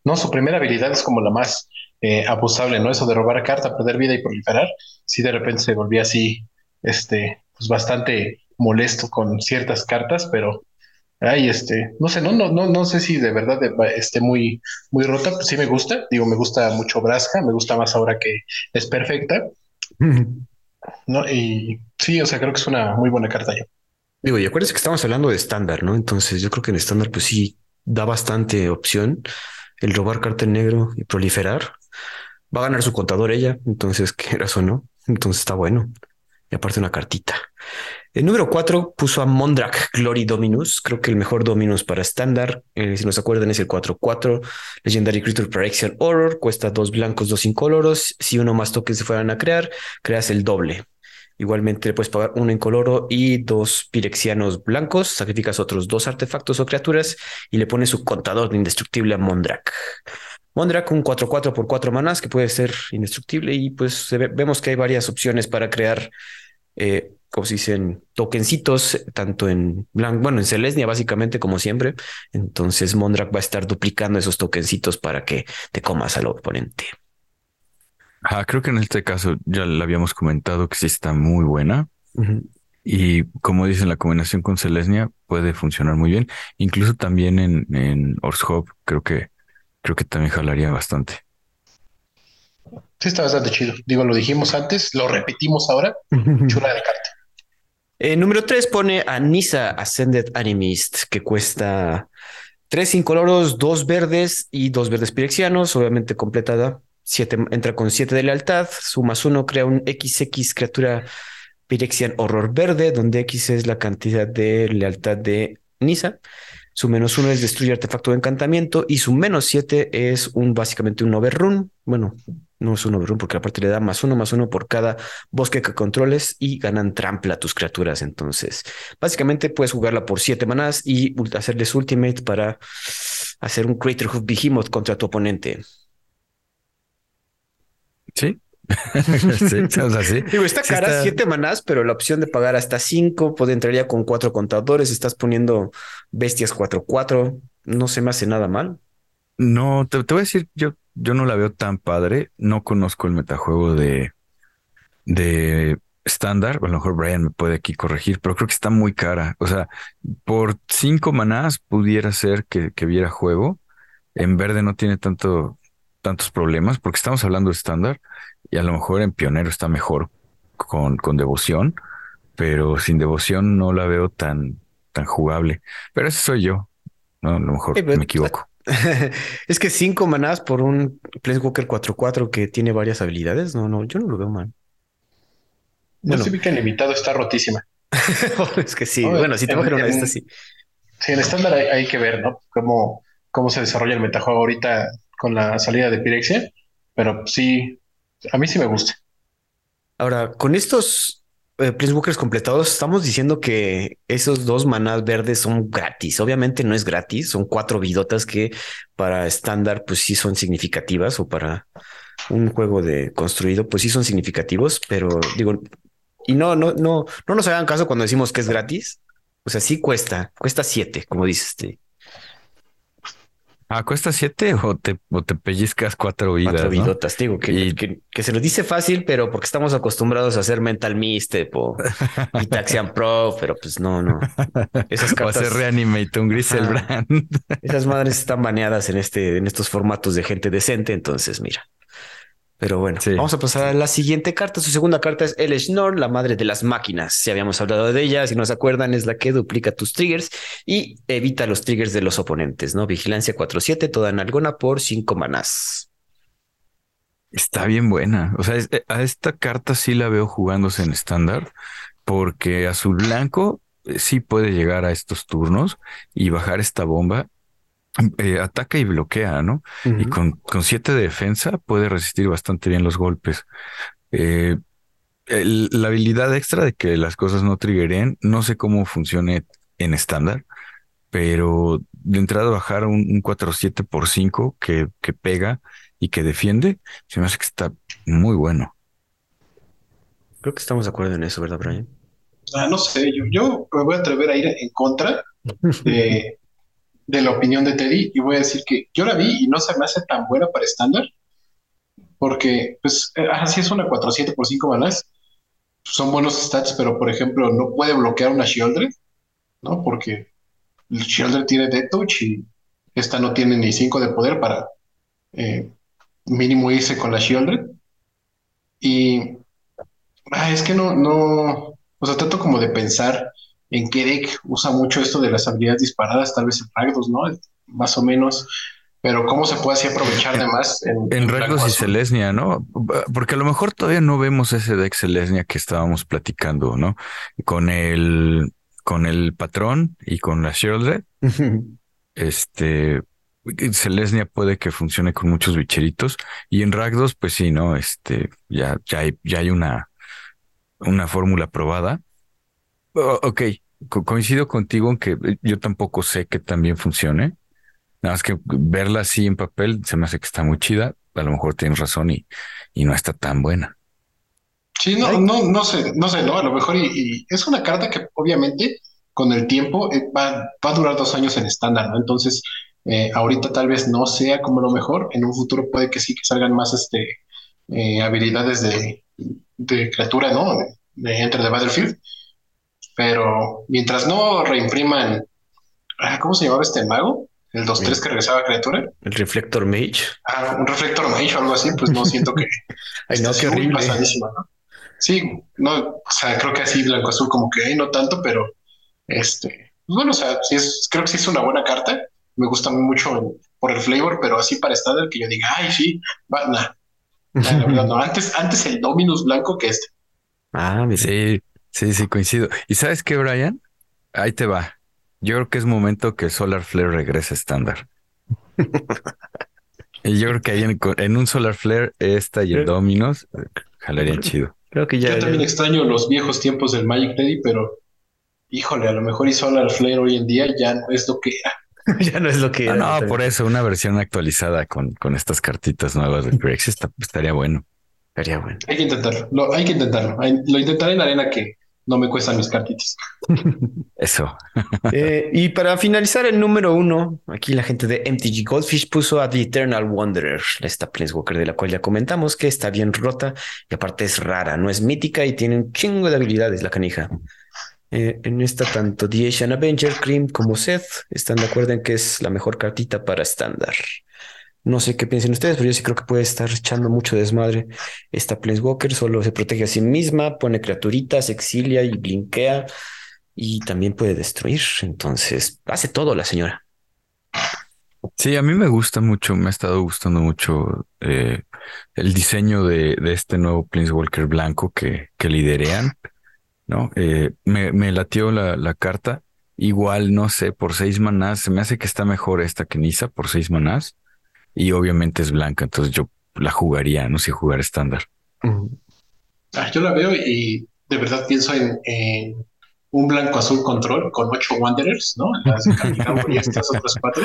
No, su primera habilidad es como la más eh, abusable, ¿no? Eso de robar carta, perder vida y proliferar. Sí, de repente se volvía así, este, pues bastante molesto con ciertas cartas, pero ay, este, no sé, no, no, no, no sé si de verdad esté muy, muy rota. Pues sí me gusta, digo, me gusta mucho Braska, me gusta más ahora que es perfecta, ¿no? Y sí, o sea, creo que es una muy buena carta yo. Digo, y acuérdense que estamos hablando de estándar, ¿no? Entonces yo creo que en estándar, pues sí, da bastante opción el robar carta en negro y proliferar. Va a ganar su contador ella, entonces, quieras o no. Entonces está bueno. Y aparte una cartita. El número 4 puso a Mondrak Glory Dominus. Creo que el mejor Dominus para estándar, eh, si nos acuerdan, es el 4-4. Legendary Creature Protection Horror. Cuesta dos blancos, dos incoloros. Si uno más tokens se fueran a crear, creas el doble. Igualmente puedes pagar uno incoloro y dos pirexianos blancos. Sacrificas otros dos artefactos o criaturas y le pones su contador de indestructible a Mondrak. Mondrak, un 4-4 por 4 manas que puede ser indestructible y pues ve- vemos que hay varias opciones para crear, eh, como se dicen, tokencitos, tanto en blanco, bueno, en Celestia básicamente como siempre. Entonces Mondrak va a estar duplicando esos tokencitos para que te comas al oponente. Ah, creo que en este caso ya le habíamos comentado que sí está muy buena. Y como dicen, la combinación con Selesnia puede funcionar muy bien. Incluso también en, en Orshop creo que, creo que también jalaría bastante. Sí, está bastante chido. Digo, lo dijimos antes, lo repetimos ahora. Chula de carta. Eh, número 3 pone a Nisa Ascended Animist, que cuesta tres incoloros, dos verdes y dos verdes pirexianos, obviamente completada. Siete, entra con 7 de lealtad, sumas uno, crea un XX criatura Pirexian Horror Verde, donde X es la cantidad de lealtad de Nisa. Su menos uno es destruye artefacto de encantamiento y su menos siete es un básicamente un overrun. Bueno, no es un overrun porque aparte le da más uno más uno por cada bosque que controles y ganan trampla a tus criaturas. Entonces, básicamente puedes jugarla por siete manás y hacerles ultimate para hacer un Crater Hoof Behemoth contra tu oponente. Sí, sí, Digo, está cara, siete manás, pero la opción de pagar hasta cinco, puede entrar ya con cuatro contadores. Estás poniendo bestias 4-4. No se me hace nada mal. No, te, voy a decir, yo, yo no la veo tan padre. No conozco el metajuego de, de estándar. A lo mejor Brian me puede aquí corregir, pero creo que está muy cara. O sea, por cinco manás pudiera ser que, que viera juego. En verde no tiene tanto, tantos problemas porque estamos hablando de estándar y a lo mejor en Pionero está mejor con, con devoción, pero sin devoción no la veo tan, tan jugable. Pero ese soy yo. No, a lo mejor me equivoco. es que cinco manás por un Planeswalker 4-4 que tiene varias habilidades. No, no, yo no lo veo mal. No sé que el limitado está rotísima. es que sí. bueno, si te cogen una esta, sí. Sí, en estándar hay, que ver, ¿no? Cómo, cómo se desarrolla el metajuego ahorita con la salida de Pirexia. Pero sí, a mí sí me gusta. Ahora, con estos eh, completados, estamos diciendo que esos dos manás verdes son gratis. Obviamente no es gratis, son cuatro vidotas que para estándar, pues sí son significativas o para un juego de construido, pues sí son significativos, pero digo, y no, no, no, no nos hagan caso cuando decimos que es gratis. O sea, sí cuesta, cuesta siete, como dices. Este. Ah, cuesta siete o te, o te pellizcas cuatro vidas. Cuatro vidotas, digo, que, que, se nos dice fácil, pero porque estamos acostumbrados a hacer Mental Mistep o Taxian Pro, pero pues no, no. Esas cartas. O hacer Reanimate, un Griselbrand. Esas madres están baneadas en este, en estos formatos de gente decente, entonces mira. Pero bueno, vamos a pasar a la siguiente carta. Su segunda carta es El Schnorr, la madre de las máquinas. Si habíamos hablado de ella, si no se acuerdan, es la que duplica tus triggers y evita los triggers de los oponentes, ¿no? Vigilancia 4-7, toda en algona por 5 manás. Está bien buena. O sea, eh, a esta carta sí la veo jugándose en estándar, porque azul blanco eh, sí puede llegar a estos turnos y bajar esta bomba eh, ataca y bloquea, ¿no? Y con, con siete de defensa puede resistir bastante bien los golpes. Eh, la habilidad extra de que las cosas no triggeren, no sé cómo funcione en estándar, pero de entrada bajar un, un 4-7 por 5 que, que pega y que defiende, se me hace que está muy bueno. Creo que estamos de acuerdo en eso, ¿verdad, Brian? Ah, no sé, yo, yo me voy a atrever a ir en contra de, de la opinión de Teddy y voy a decir que yo la vi y no se me hace tan buena para estándar, porque pues así es una 4-7 por 5 balas, son buenos stats, pero por ejemplo no puede bloquear una Shieldred, ¿no? Porque el Shieldred tiene Death Touch y esta no tiene ni 5 de poder para eh, mínimo irse con la Shieldred. Y ah, es que no, no, o sea, trato como de pensar en qué deck usa mucho esto de las habilidades disparadas, tal vez en Ragdos, ¿no? Más o menos. Pero cómo se puede así aprovechar de más en, en, Ragdos y Celesnia, ¿no? Porque a lo mejor todavía no vemos ese deck Celesnia que estábamos platicando, ¿no? Con el con el patrón y con la Shieldred. este Celesnia puede que funcione con muchos bicheritos y en Ragdos, pues sí, no, este ya ya hay, ya hay una una fórmula probada. ok, coincido contigo en que eh, yo tampoco sé que también funcione. Nada más que verla así en papel se me hace que está muy chida. A lo mejor tienes razón y, y no está tan buena. Sí, no, no, no sé, no sé, no, a lo mejor y, es una carta que obviamente con el tiempo eh, va, va, a durar dos años en estándar, ¿no? Entonces, eh, ahorita tal vez no sea como lo mejor, en un futuro puede que sí que salgan más este eh, habilidades de, de, criatura, ¿no? De, de Enter the Battlefield. Pero mientras no reimpriman, ah, ¿cómo se llamaba este mago? El 2-3 que regresaba a criatura. El Reflector Mage. Ah, un Reflector Mage o algo así, pues no siento que. Ay, no, qué horrible. ¿no? Sí, no, o sea, creo que así blanco azul como que no tanto, pero este, pues bueno, o sea, sí es, creo que sí es una buena carta. Me gusta mucho por el flavor, pero así para estándar que yo diga, ay, sí, va, nah. no. Antes, antes el Dominus blanco que este. Ah, sí, sí, sí, coincido. ¿Y sabes qué, Brian? Ahí te va. Yo creo que es momento que Solar Flare regrese estándar. y yo creo que ahí en, un Solar Flare, esta y el Dominus jalarían chido. Creo que ya. Yo también extraño los viejos tiempos del Magic Lady, pero híjole, a lo mejor y Solar Flare hoy en día ya no es lo que era. ya no es lo que ah, era. no, por eso una versión actualizada con, con estas cartitas nuevas de Grex estaría bueno. Estaría bueno. Hay que intentarlo, hay que intentarlo. Lo intentaré en arena que no me cuestan mis cartitas. Eso. Eh, y para finalizar el número uno, aquí la gente de MTG Goldfish puso a The Eternal Wanderer, esta Planeswalker de la cual ya comentamos que está bien rota y aparte es rara, no es mítica y tiene un chingo de habilidades la canija. Eh, en esta tanto The Asian Avenger, Cream como Seth están de acuerdo en que es la mejor cartita para estándar. No sé qué piensen ustedes, pero yo sí creo que puede estar echando mucho desmadre. Esta Planeswalker solo se protege a sí misma, pone criaturitas, exilia y blinkea y también puede destruir. Entonces hace todo la señora. Sí, a mí me gusta mucho, me ha estado gustando mucho eh, el diseño de, este nuevo Planeswalker blanco que, que liderean. ¿no? Eh, me, me, latió la, la, carta. Igual, no sé, por seis manás, se me hace que está mejor esta que Nisa por seis manás y obviamente es blanca, entonces yo la jugaría, no sé jugar estándar. Ah, yo la veo y de verdad pienso en, un blanco azul control con ocho Wanderers, ¿no? Las y estas otras cuatro.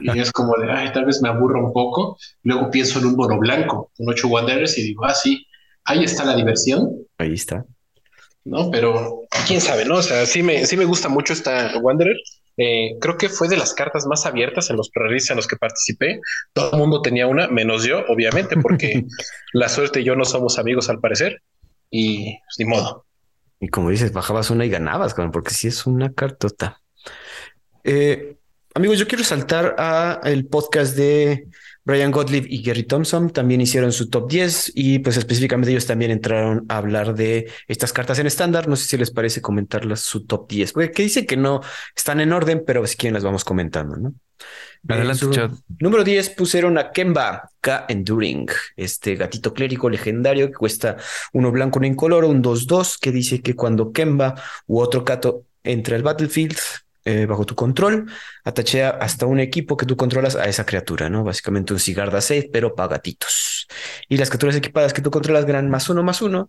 Y es como de, ay, tal vez me aburro un poco. Luego pienso en un mono blanco con ocho Wanderers y digo, ah, sí, ahí está la diversión. Ahí está. ¿No? Pero quién sabe, ¿no? O sea, sí me, sí me gusta mucho esta Wanderer. Eh, creo que fue de las cartas más abiertas en los pre en los que participé. Todo el mundo tenía una, menos yo, obviamente, porque la suerte y yo no somos amigos al parecer. Y pues, ni modo. Y como dices, bajabas una y ganabas, porque si es una cartota. Eh, amigos, yo quiero saltar a el podcast de Brian Gottlieb y Gary Thompson también hicieron su top 10 y pues específicamente ellos también entraron a hablar de estas cartas en estándar. No sé si les parece comentarlas su top 10, porque que dice que no están en orden, pero si quieren las vamos comentando, ¿no? Adelante, chat. Número 10 pusieron a Kemba K. Enduring, este gatito clérigo legendario que cuesta uno blanco, uno incoloro, un 2-2, que dice que cuando Kemba u otro gato entra al battlefield, eh, bajo tu control, atachea hasta un equipo que tú controlas a esa criatura, ¿no? Básicamente un Sigarda 6, pero para gatitos. Y las criaturas equipadas que tú controlas ganan más uno, más uno.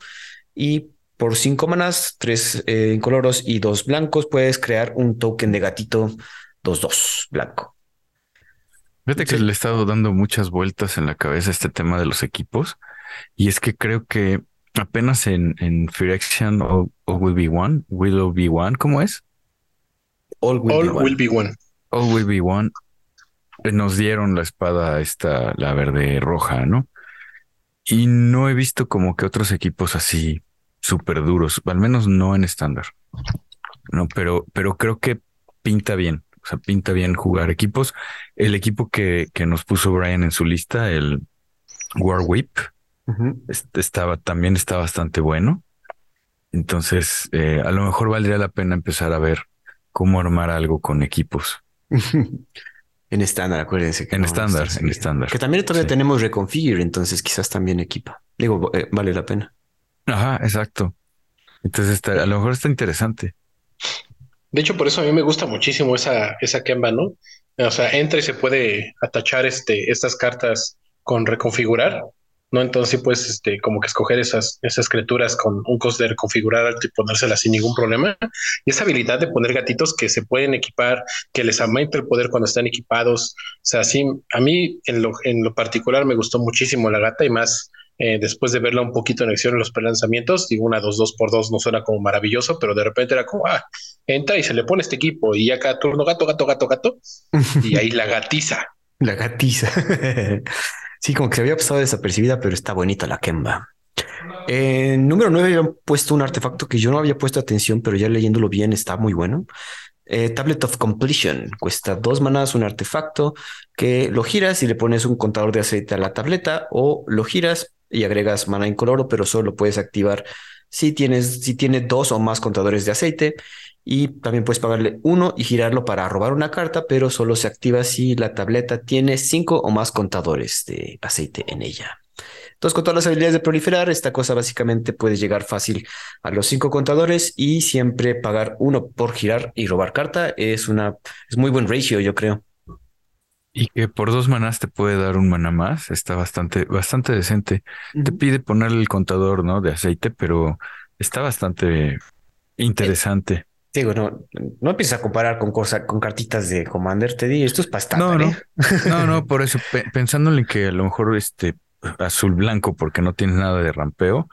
Y por cinco manas, tres eh, incoloros y dos blancos, puedes crear un token de gatito 2-2 blanco. Fíjate que le he estado dando muchas vueltas en la cabeza este tema de los equipos. Y es que creo que apenas en, en Firection o, o Will Be One, Will Be One, ¿cómo es? All will, be, one. All will be one. Nos dieron la espada esta, la verde roja, ¿no? Y no he visto como que otros equipos así súper duros, al menos no en estándar. No, pero, pero creo que pinta bien. O sea, pinta bien jugar equipos. El equipo que, que nos puso Brian en su lista, el War Whip, estaba, también está bastante bueno. Entonces, eh, a lo mejor valdría la pena empezar a ver cómo armar algo con equipos. en estándar, acuérdense. en estándar, en estándar. Que también todavía tenemos reconfigure, entonces quizás también equipa. Digo, eh, vale la pena. Ajá, exacto. Entonces a lo mejor está interesante. De hecho, por eso a mí me gusta muchísimo esa, esa Kemba, ¿no? O sea, entra y se puede atachar este, estas cartas con reconfigurar ¿no? Entonces, pues, este, como que escoger esas, esas criaturas con un coste de reconfigurar alto y ponérselas sin ningún problema. Y esa habilidad de poner gatitos que se pueden equipar, que les aumenta el poder cuando están equipados. O sea, sí, a mí en lo, en lo particular me gustó muchísimo la gata y más eh, después de verla un poquito en acción en los prelanzamientos, digo, una 2-2 por 2 no suena como maravilloso, pero de repente era como, ah, entra y se le pone este equipo y ya cada turno gato, gato, gato, gato, y ahí la gatiza. La gatiza. Sí, como que se había pasado desapercibida, pero está bonita la Kemba. En número 9 habían puesto un artefacto que yo no había puesto atención, pero ya leyéndolo bien está muy bueno. Eh, Tablet of Completion cuesta dos manadas un artefacto que lo giras y le pones un contador de aceite a la tableta o lo giras y agregas mana incoloro, pero solo lo puedes activar si tienes, si tiene dos o más contadores de aceite y también puedes pagarle uno y girarlo para robar una carta, pero solo se activa si la tableta tiene cinco o más contadores de aceite en ella. Entonces, con todas las habilidades de proliferar, esta cosa básicamente puede llegar fácil a los cinco contadores y siempre pagar uno por girar y robar carta. Es una, es muy buen ratio, yo creo. Y que por dos manás te puede dar un maná más, está bastante, bastante decente. Te pide ponerle el contador, ¿no? De aceite, pero está bastante interesante. Digo, no, no empieces a comparar con cosas, con cartitas de Commander, te di, esto es para No, no, ¿eh? no, no, por eso, pensándole que a lo mejor este azul blanco porque no tienes nada de rampeo,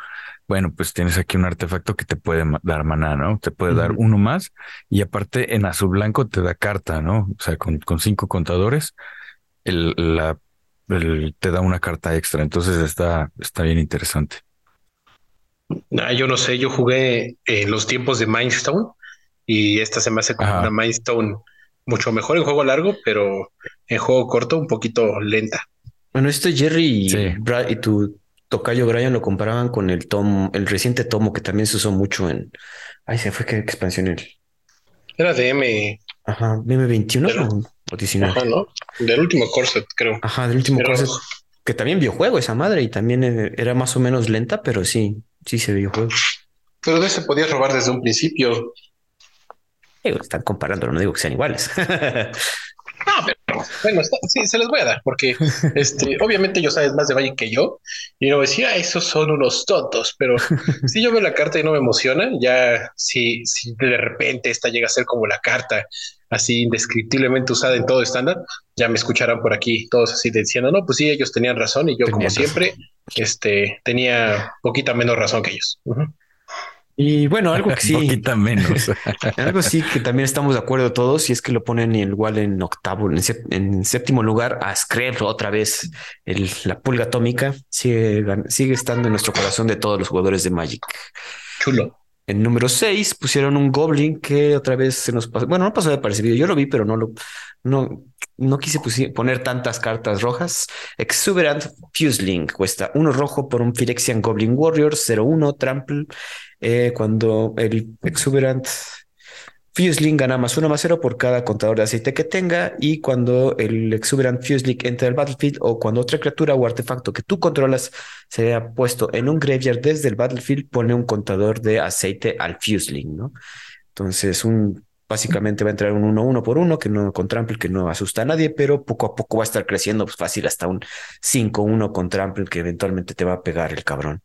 bueno, pues tienes aquí un artefacto que te puede dar maná, ¿no? Te puede dar uno más y aparte en azul blanco te da carta, ¿no? O sea, con, cinco contadores, el, la, te da una carta extra. Entonces está, está bien interesante. Ah, yo no sé, yo jugué en los tiempos de Mindstone y esta se me hace como una Mindstone mucho mejor en juego largo, pero en juego corto un poquito lenta. Bueno, esto Jerry y, tu tocayo Brian lo comparaban con el tomo, el reciente tomo que también se usó mucho en. Ay, se fue qué expansión el. Era de M. Ajá, M21 o 19. Ajá, ¿no? Del último corset, creo. Ajá, del último corset. Que también vio juego esa madre y también eh, era más o menos lenta, pero sí, sí se vio juego. Pero de ese podías robar desde un principio. Están comparando, no digo que sean iguales. No, pero bueno, sí, se les voy a dar, porque este, obviamente ellos saben más de Valle que yo, y no decía, esos son unos tontos, pero si yo veo la carta y no me emociona, ya si, si de repente esta llega a ser como la carta así indescriptiblemente usada en todo estándar, ya me escucharán por aquí todos así diciendo, no, pues sí, ellos tenían razón y yo como siempre, este, tenía poquita menos razón que ellos. Y bueno, algo que sí. menos. algo sí que también estamos de acuerdo todos, y es que lo ponen igual en octavo, en, séptimo lugar a Scrap otra vez. El, la pulga atómica sigue, sigue estando en nuestro corazón de todos los jugadores de Magic. Chulo. En número 6 pusieron un Goblin que otra vez se nos pasó. Bueno, no pasó de percibido. Yo lo vi, pero no lo, no, no quise poner tantas cartas rojas. Exuberant Fuseling cuesta uno rojo por un Phyrexian Goblin Warrior 01 Trample. Eh, cuando el Exuberant Fuseling gana más uno más cero por cada contador de aceite que tenga y cuando el Exuberant Fuseling entra al battlefield o cuando otra criatura o artefacto que tú controlas se ha puesto en un graveyard desde el battlefield, pone un contador de aceite al Fuseling, ¿no? Entonces, un, básicamente va a entrar un 1 uno por uno que no con trample que no asusta a nadie, pero poco a poco va a estar creciendo pues, fácil hasta un 5-1 con trample que eventualmente te va a pegar el cabrón.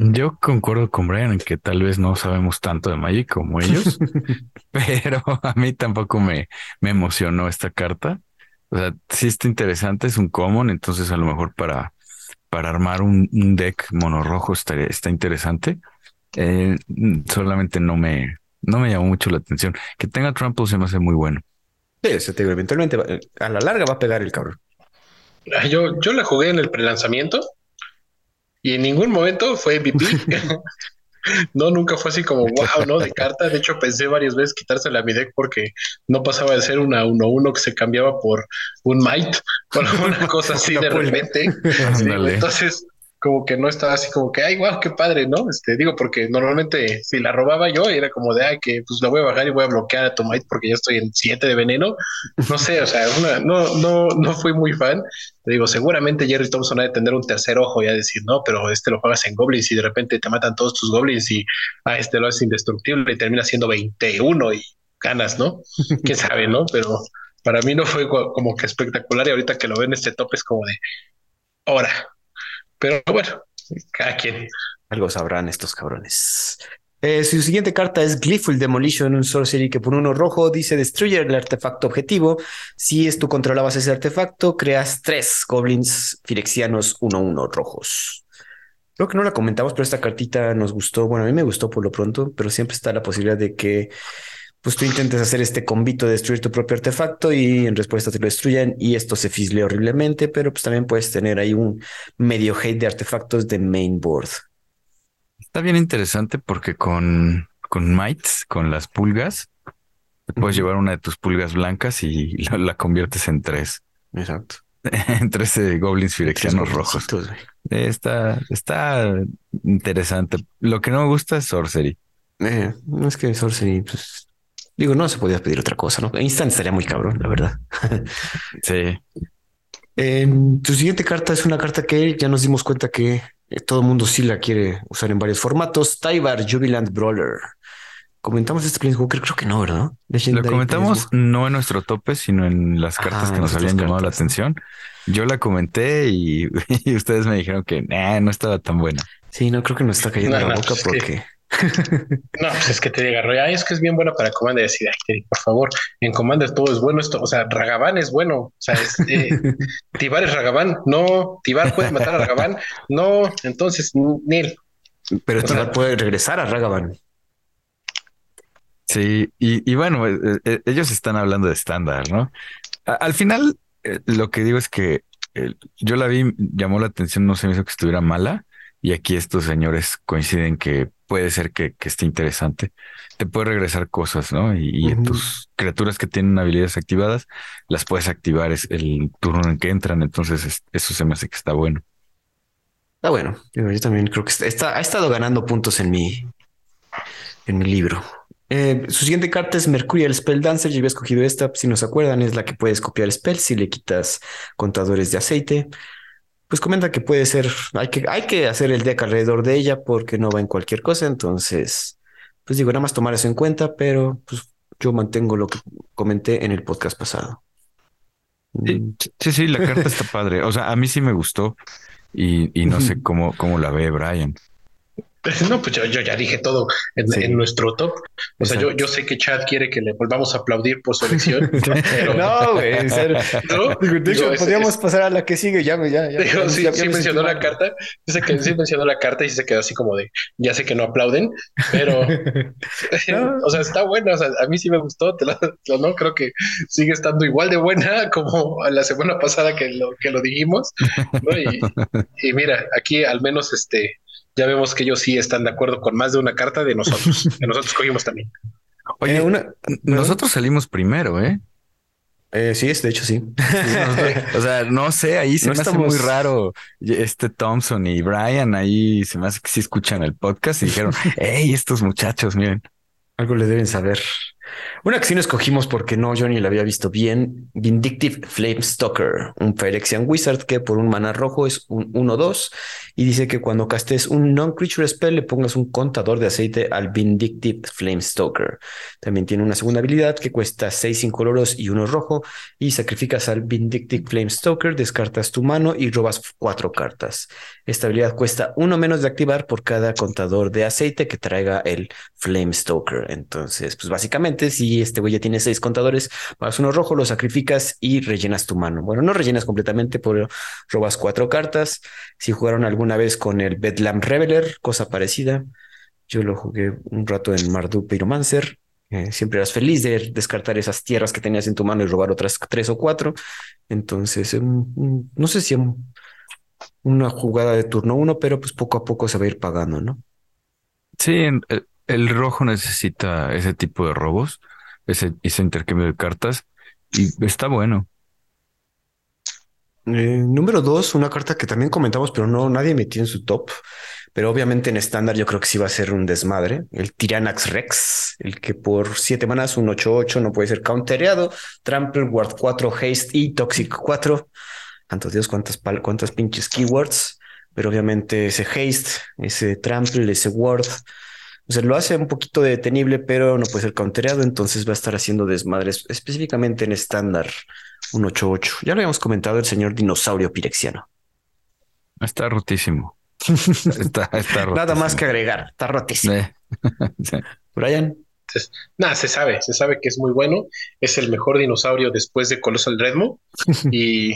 Yo concuerdo con Brian en que tal vez no sabemos tanto de Magic como ellos, pero a mí tampoco me, me emocionó esta carta. O sea, sí está interesante, es un common, entonces a lo mejor para, para armar un, deck mono rojo está, está interesante. Eh, solamente no me, no me llamó mucho la atención. Que tenga Trample se me hace muy bueno. Sí, eventualmente a la larga va a pegar el cabrón. Ah, yo, yo la jugué en el prelanzamiento y en ningún momento fue MVP. no, nunca fue así como wow, ¿no? De carta. De hecho, pensé varias veces quitársela a mi deck porque no pasaba de ser una 1-1 que se cambiaba por un Might o alguna cosa así de repente. entonces, como que no estaba así como que, ay, wow, qué padre, ¿no? Este, digo, porque normalmente si la robaba yo era como de, ay, que pues la voy a bajar y voy a bloquear a Tomite porque ya estoy en 7 de veneno. No sé, o sea, no, no, no fui muy fan. Te digo, seguramente Jerry Thompson ha de tener un tercer ojo y a decir, no, pero este lo juegas en goblins y de repente te matan todos tus goblins y a ah, este lo es indestructible y termina siendo 21 y ganas, ¿no? Quién sabe, ¿no? Pero para mí no fue como que espectacular y ahorita que lo ven este top es como de, ahora, pero bueno, cada quien. Algo sabrán estos cabrones. Eh, su siguiente carta es Gleeful Demolition, un sorcery que por uno rojo dice destruye el artefacto objetivo. Si es tú controlabas ese artefacto, creas tres goblins firexianos 1-1 rojos. Creo que no la comentamos, pero esta cartita nos gustó. Bueno, a mí me gustó por lo pronto, pero siempre está la posibilidad de que pues tú intentas hacer este convito de destruir tu propio artefacto y en respuesta te lo destruyen y esto se fislea horriblemente, pero pues también puedes tener ahí un medio hate de artefactos de mainboard. Está bien interesante porque con, con mites, con las pulgas, te puedes llevar una de tus pulgas blancas y la, conviertes en tres. Exacto. en tres eh, goblins firexianos rojos. Está, está interesante. Lo que no me gusta es Sorcery. Eh, no es que Sorcery, pues Digo, no se podía pedir otra cosa, ¿no? Instant estaría muy cabrón, la verdad. sí. tu siguiente carta es una carta que ya nos dimos cuenta que eh, todo el mundo sí la quiere usar en varios formatos. Tybar Jubilant Brawler. Comentamos este Planeswalker, creo que no, ¿verdad? Lo comentamos no en nuestro tope, sino en las cartas que nos habían llamado la atención. Yo la comenté y, ustedes me dijeron que no estaba tan buena. Sí, no creo que nos está cayendo la boca porque no, pues es que te diga, Roy, es que es bien buena para Commander. Decir, por favor, en Commander todo es bueno. Esto, o sea, Ragavan es bueno. O sea, es, eh, Tibar es Ragavan. No, Tibar puede matar a Ragavan. No, entonces, Neil. Pero Tibar puede regresar a Ragavan. Sí, y, bueno, eh, eh, ellos están hablando de estándar, ¿no? al final, lo que digo es que yo la vi, llamó la atención, no se me hizo que estuviera mala. Y aquí estos señores coinciden que puede ser que, esté interesante. Te puede regresar cosas, ¿no? Y, tus criaturas que tienen habilidades activadas, las puedes activar es el turno en que entran. Entonces, eso se me hace que está bueno. Está bueno. Yo, también creo que está, ha estado ganando puntos en mi, en mi libro. Eh, su siguiente carta es Mercurial Spell Dancer. Yo había escogido esta, si no se acuerdan, es la que puedes copiar spells si le quitas contadores de aceite pues comenta que puede ser, hay que, hay que hacer el deck alrededor de ella porque no va en cualquier cosa, entonces, pues digo, nada más tomar eso en cuenta, pero pues yo mantengo lo que comenté en el podcast pasado. Sí, mm. sí, la carta está padre. O sea, a mí sí me gustó y, y no sé cómo, cómo la ve Brian. No, pues yo, ya dije todo en, nuestro top. O sea, yo, yo, sé que Chad quiere que le volvamos a aplaudir por su elección. no, güey, en serio. De hecho, podríamos pasar a la que sigue. Ya, ya, ya. sí, mencionó la carta. Dice que sí mencionó la carta y se quedó así como de, ya sé que no aplauden, pero, o sea, está buena. O sea, a mí sí me gustó. Te no creo que sigue estando igual de buena como la semana pasada que lo, que lo dijimos. Y, y mira, aquí al menos este ya vemos que ellos sí están de acuerdo con más de una carta de nosotros, que nosotros cogimos también. Oye, eh, una, nosotros salimos primero, ¿eh? ¿eh? sí, es de hecho sí. o sea, no sé, ahí se me hace muy raro. Este Thompson y Brian ahí se me hace que sí escuchan el podcast y dijeron, hey, estos muchachos, miren. Algo le deben saber. Una sí escogimos porque no, yo ni la había visto bien. Vindictive Flame Stalker, un Phyrexian Wizard que por un mana rojo es un 1-2 y dice que cuando castes un non-creature spell le pongas un contador de aceite al Vindictive Flame Stalker. También tiene una segunda habilidad que cuesta 6 incoloros y uno rojo y sacrificas al Vindictive Flame Stalker, descartas tu mano y robas cuatro cartas. Esta habilidad cuesta uno menos de activar por cada contador de aceite que traiga el Flame Stalker. Entonces, pues básicamente si este güey ya tiene seis contadores, vas uno rojo, lo sacrificas y rellenas tu mano. Bueno, no rellenas completamente, pero robas cuatro cartas. Si jugaron alguna vez con el Bedlam Reveler, cosa parecida, yo lo jugué un rato en Marduk Pyromancer. Eh, siempre eras feliz de descartar esas tierras que tenías en tu mano y robar otras tres o cuatro. Entonces, em, no sé si em, una jugada de turno uno, pero pues poco a poco se va a ir pagando, ¿no? Sí, el rojo necesita ese tipo de robos, ese, intercambio de cartas, y está bueno. Eh, número dos, una carta que también comentamos, pero no nadie metió en su top. Pero obviamente en estándar yo creo que sí va a ser un desmadre. El Tiranax Rex, el que por siete manas, un 8-8, no puede ser countereado. Trample, Ward 4, Haste y Toxic 4. Tanto Dios, cuántas, cuántas pinches keywords. Pero obviamente ese Haste, ese Trample, ese Ward sea, lo hace un poquito detenible, pero no puede ser countereado, entonces va a estar haciendo desmadres, específicamente en estándar 188. Ya lo habíamos comentado el señor dinosaurio pirexiano. Está rotísimo. está, Nada más que agregar, está rotísimo. Brian. Nada, se sabe, se sabe que es muy bueno. Es el mejor dinosaurio después de Colossal Redmo y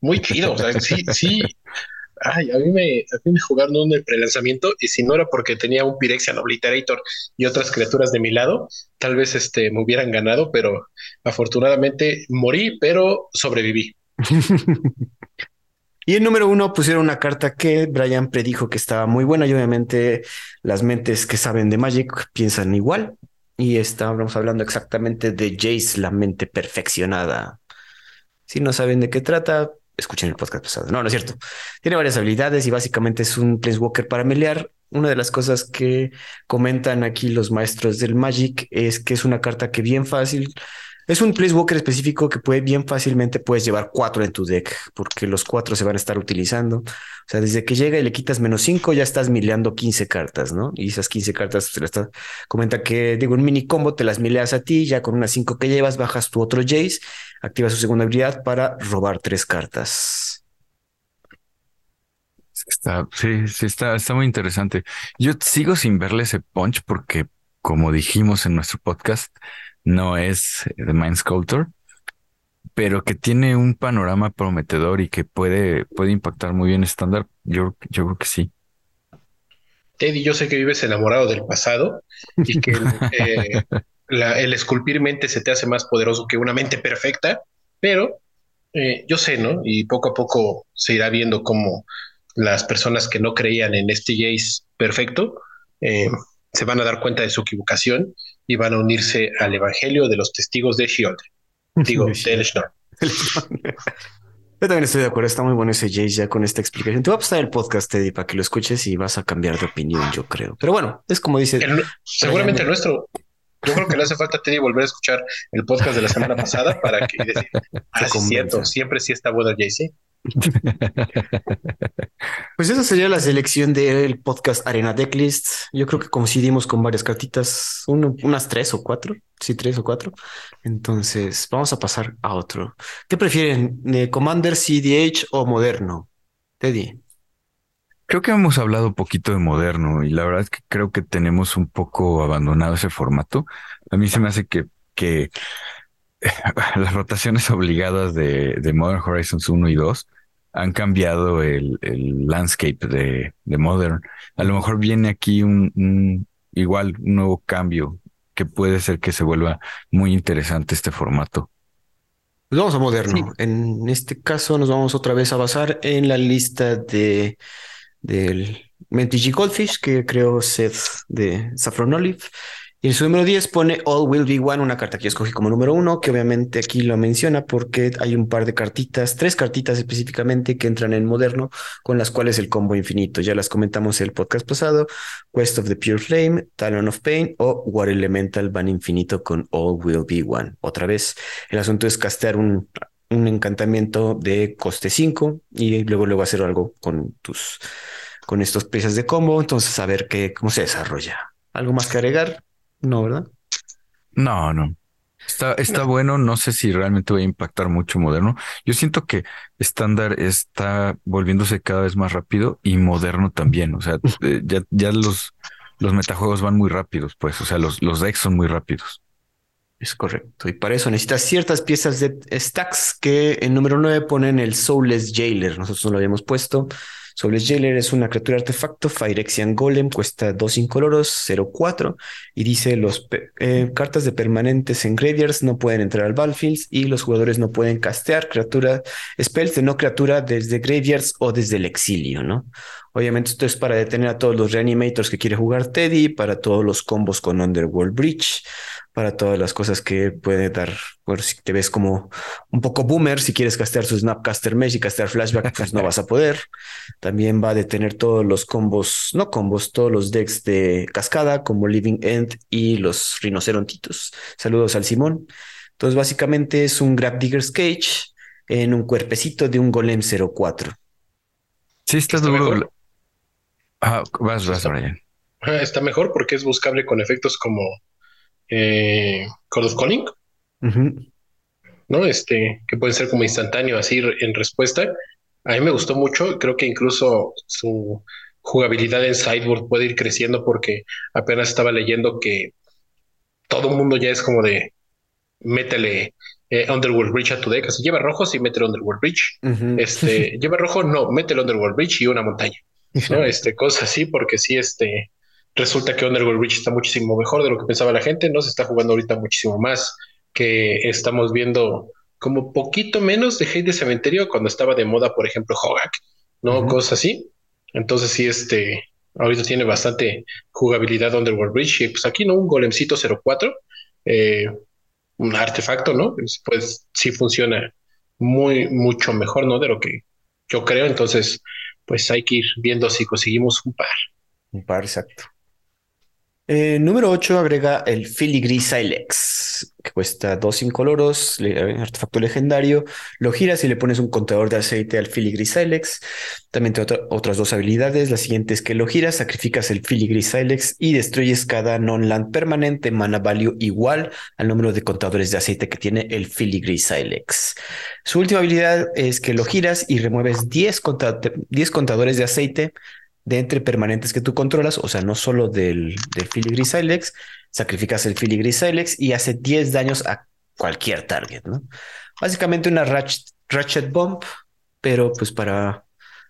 muy chido. O sea, sí, sí, ay, a mí me, a mí me jugaron un el prelanzamiento y si no era porque tenía un Pyrexian Obliterator y otras criaturas de mi lado, tal vez este, me hubieran ganado, pero afortunadamente morí, pero sobreviví. Y en número uno pusieron una carta que Brian predijo que estaba muy buena y obviamente las mentes que saben de Magic piensan igual. Y estábamos hablando exactamente de Jace, la mente perfeccionada. Si no saben de qué trata, escuchen el podcast pasado. No, no es cierto. Tiene varias habilidades y básicamente es un Planeswalker para melear. Una de las cosas que comentan aquí los maestros del Magic es que es una carta que bien fácil es un Walker específico que puede bien fácilmente puedes llevar cuatro en tu deck, porque los cuatro se van a estar utilizando. O sea, desde que llega y le quitas menos cinco, ya estás mileando 15 cartas, ¿no? Y esas 15 cartas se las está, comenta que, digo, un mini combo te las mileas a ti, ya con unas cinco que llevas, bajas tu otro Jace, activas su segunda habilidad para robar tres cartas. Está, sí, sí, está, está muy interesante. Yo sigo sin verle ese punch porque, como dijimos en nuestro podcast, no es The Mind Sculptor, pero que tiene un panorama prometedor y que puede, puede impactar muy bien estándar, yo, yo creo que sí. Teddy, yo sé que vives enamorado del pasado y que eh, el esculpir mente se te hace más poderoso que una mente perfecta, pero eh, yo sé, ¿no? Y poco a poco se irá viendo cómo las personas que no creían en este Jace perfecto eh, se van a dar cuenta de su equivocación y van a unirse al evangelio de los testigos de Shield. Digo, de Snow. Yo también estoy de acuerdo, está muy bueno ese Jace ya con esta explicación. Te voy a pasar el podcast, Teddy, para que lo escuches y vas a cambiar de opinión, yo creo. Pero bueno, es como dice. seguramente el nuestro. Yo creo que le hace falta a Teddy volver a escuchar el podcast de la semana pasada para que decir, ah, cierto, siempre sí está bueno Jace. Pues esa sería la selección del podcast Arena Decklist. Yo creo que coincidimos con varias cartitas, unas tres o cuatro, sí, tres o cuatro. Entonces, vamos a pasar a otro. ¿Qué prefieren, Commander CDH o Moderno? Teddy. Creo que hemos hablado un poquito de moderno y la verdad es que creo que tenemos un poco abandonado ese formato. A mí se me hace que, que las rotaciones obligadas de, de Modern Horizons 1 y 2 han cambiado el, el landscape de, de, Modern. A lo mejor viene aquí un, igual un nuevo cambio que puede ser que se vuelva muy interesante este formato. Pues vamos a Moderno. En este caso nos vamos otra vez a basar en la lista de del Mentigi Goldfish que creó Seth de Saffron Olive y en su número 10 pone All Will Be One, una carta que yo escogí como número uno, que obviamente aquí lo menciona porque hay un par de cartitas, tres cartitas específicamente que entran en moderno, con las cuales el combo infinito. Ya las comentamos en el podcast pasado: Quest of the Pure Flame, Talon of Pain o War Elemental Van Infinito con All Will Be One. Otra vez, el asunto es castear un, un encantamiento de coste 5 y luego luego hacer algo con tus con estos piezas de combo. Entonces, a ver qué, cómo se desarrolla. ¿Algo más que agregar? No, ¿verdad? No, no. Está, está bueno, no sé si realmente va a impactar mucho moderno. Yo siento que estándar está volviéndose cada vez más rápido y moderno también. O sea, eh, ya, ya los, los metajuegos van muy rápidos, pues. O sea, los, los decks son muy rápidos. Es correcto. Y para eso necesitas ciertas piezas de stacks que en número 9 ponen el Soulless Jailer. Nosotros no lo habíamos puesto. Soulless Jailer es una criatura artefacto, Phyrexian Golem, cuesta 2 incoloros, 0-4, y dice los eh, cartas de permanentes en graveyards no pueden entrar al battlefield y los jugadores no pueden castear criatura, spells de no criatura desde graveyards o desde el exilio, ¿no? Obviamente esto es para detener a todos los reanimators que quiere jugar Teddy, para todos los combos con Underworld Breach, para todas las cosas que puede dar. Bueno, si te ves como un poco boomer, si quieres castear su Snapcaster Mesh y castear Flashback, pues no vas a poder. También va a detener todos los combos, no combos, todos los decks de cascada, como Living End y los rinocerontitos. Saludos al Simón. Entonces, básicamente es un Grab Digger's Cage en un cuerpecito de un Golem 04. Sí, está, duro. Ah, vas, vas, Brian. Está mejor porque es buscable con efectos como eh, Call of Calling, ¿no? Este, que puede ser como instantáneo, así en respuesta. A mí me gustó mucho, creo que incluso su jugabilidad en Sideboard puede ir creciendo porque apenas estaba leyendo que todo el mundo ya es como de métele eh, Underworld Bridge a tu deck. Así, lleva rojo, sí, métele Underworld Bridge. Este, lleva rojo, no, métele Underworld Bridge y una montaña. ¿no? Este, cosas así, porque sí, este, resulta que Underworld Bridge está muchísimo mejor de lo que pensaba la gente, ¿no? Se está jugando ahorita muchísimo más, que estamos viendo como poquito menos de hate de cementerio cuando estaba de moda, por ejemplo, Hogak, ¿no? Cosas así. Entonces sí, este, ahorita tiene bastante jugabilidad Underworld Bridge y pues aquí, ¿no? Un golemcito 04, eh, un artefacto, ¿no? Pues, pues sí funciona muy, mucho mejor, ¿no? De lo que yo creo. Entonces, pues hay que ir viendo si conseguimos un par. Un par, exacto. Eh, número 8 agrega el Filigree Silex, que cuesta dos incoloros, artefacto legendario. Lo giras y le pones un contador de aceite al Filigree Silex. También tiene otras dos habilidades. La siguiente es que lo giras, sacrificas el Filigree Silex y destruyes cada non-land permanente mana value igual al número de contadores de aceite que tiene el Filigree Silex. Su última habilidad es que lo giras y remueves 10 contadores de aceite de entre permanentes que tú controlas, o sea, no solo del, del sacrificas el Filigree Silex y hace 10 daños a cualquier target, ¿no? Básicamente una ratchet, ratchet Bomb, pero pues para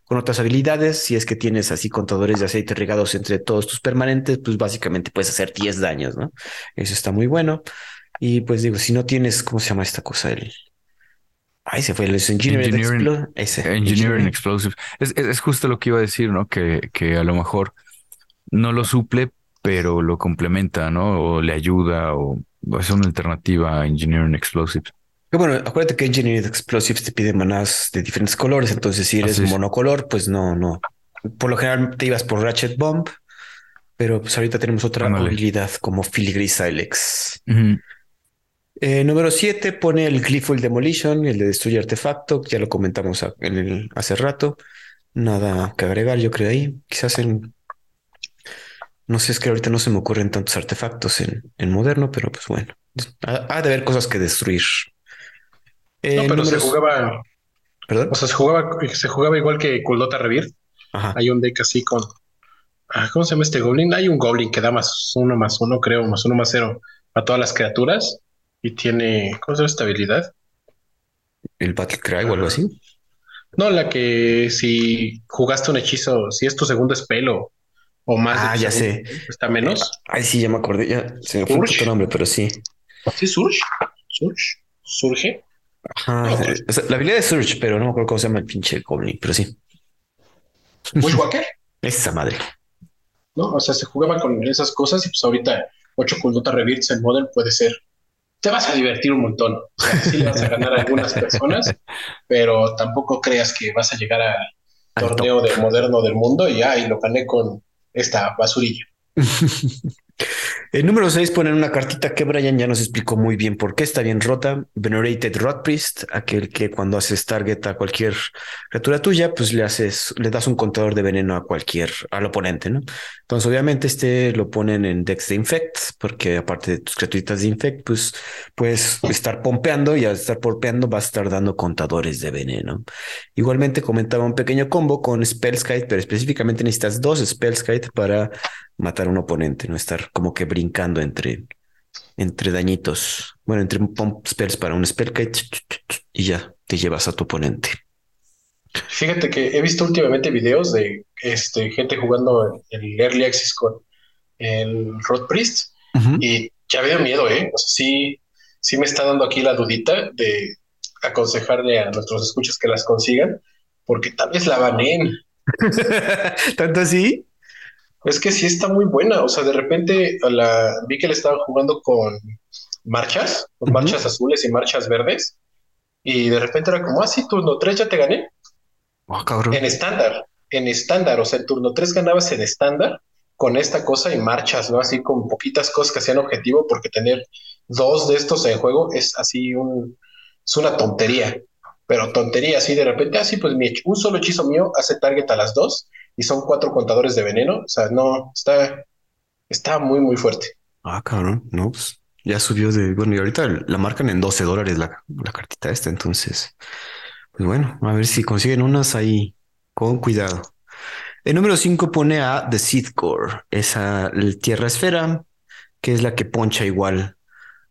con otras habilidades, si es que tienes así contadores de aceite regados entre todos tus permanentes, pues básicamente puedes hacer 10 daños, ¿no? Eso está muy bueno. Y pues digo, si no tienes, ¿cómo se llama esta cosa? El, Ay, se fue el Engineering, Engineering, Engineering Explosive. Es, es, justo lo que iba a decir, ¿no? Que, que a lo mejor no lo suple, pero lo complementa, ¿no? O le ayuda, o, es una alternativa a Engineering Explosives. Bueno, acuérdate que Engineering Explosives te pide manás de diferentes colores, entonces si eres monocolor, pues no, no. Por lo general te ibas por Ratchet Bomb, pero pues ahorita tenemos otra habilidad como Filigree Silex. Eh, número 7 pone el Glyphol Demolition, el de destruye artefacto, ya lo comentamos en el, hace rato. Nada que agregar, yo creo ahí. Quizás en. No sé, es que ahorita no se me ocurren tantos artefactos en, en moderno, pero pues bueno. Ha, de haber cosas que destruir. no, eh, pero se jugaba. ¿Perdón? O sea, se jugaba, se jugaba igual que Kuldota Revir. Hay un deck así con. Ah, ¿Cómo se llama este Goblin? Hay un Goblin que da más uno más uno, creo, más uno más cero a todas las criaturas y tiene, ¿cómo se llama esta habilidad? ¿El Battle Cry o algo así? No, la que si jugaste un hechizo, si es tu segundo spell o, más. Ah, ya sé. Está menos. Ay, sí, ya me acordé. Ya se me fue un nombre, pero sí. Sí, Surge. Surge. Surge. Ajá. la habilidad de Surge, pero no me acuerdo cómo se llama el pinche Goblin, pero sí. Bushwhacker. Esa madre. No, o sea, se jugaba con esas cosas y pues ahorita 8 Kuldota Revirts en Model puede ser te vas a divertir un montón. O sea, sí le vas a ganar a algunas personas, pero tampoco creas que vas a llegar al torneo de moderno del mundo y, ah, y lo gané con esta basurilla. El número 6 ponen una cartita que Brian ya nos explicó muy bien por qué está bien rota. Venerated Rot Priest, aquel que cuando haces target a cualquier criatura tuya, pues le haces, le das un contador de veneno a cualquier, al oponente, ¿no? Entonces, obviamente, este lo ponen en Dex de Infect, porque aparte de tus criaturitas de Infect, pues puedes estar pompeando y al estar pompeando vas a estar dando contadores de veneno. Igualmente comentaba un pequeño combo con Spellskite, pero específicamente necesitas dos Spellskite para matar a un oponente, no estar como que brincando entre, entre dañitos. Bueno, entre pump spells para un spell y ya te llevas a tu oponente. Fíjate que he visto últimamente videos de este, gente jugando el Early Access con el Rod Priest y ya veo miedo, ¿eh? O sea, sí, sí me está dando aquí la dudita de aconsejarle a nuestros escuchas que las consigan, porque tal vez la banen. ¿Tanto así? Es que sí está muy buena. O sea, de repente la, vi que le estaban jugando con marchas, con marchas azules y marchas verdes. Y de repente era como, ah, sí, turno 3 ya te gané. Oh, cabrón. En estándar, en estándar. O sea, en turno 3 ganabas en estándar con esta cosa y marchas, ¿no? Así con poquitas cosas que hacían objetivo, porque tener dos de estos en juego es así un, es una tontería. Pero tontería, así de repente, así ah, pues mi, un solo hechizo mío hace target a las dos y son cuatro contadores de veneno. O sea, no, está, está muy, muy fuerte. Ah, cabrón, no, pues ya subió de, bueno, y ahorita la marcan en 12 dólares la, la cartita esta, entonces, pues bueno, a ver si consiguen unas ahí con cuidado. El número 5 pone a The Seed Core, esa tierra esfera, que es la que poncha igual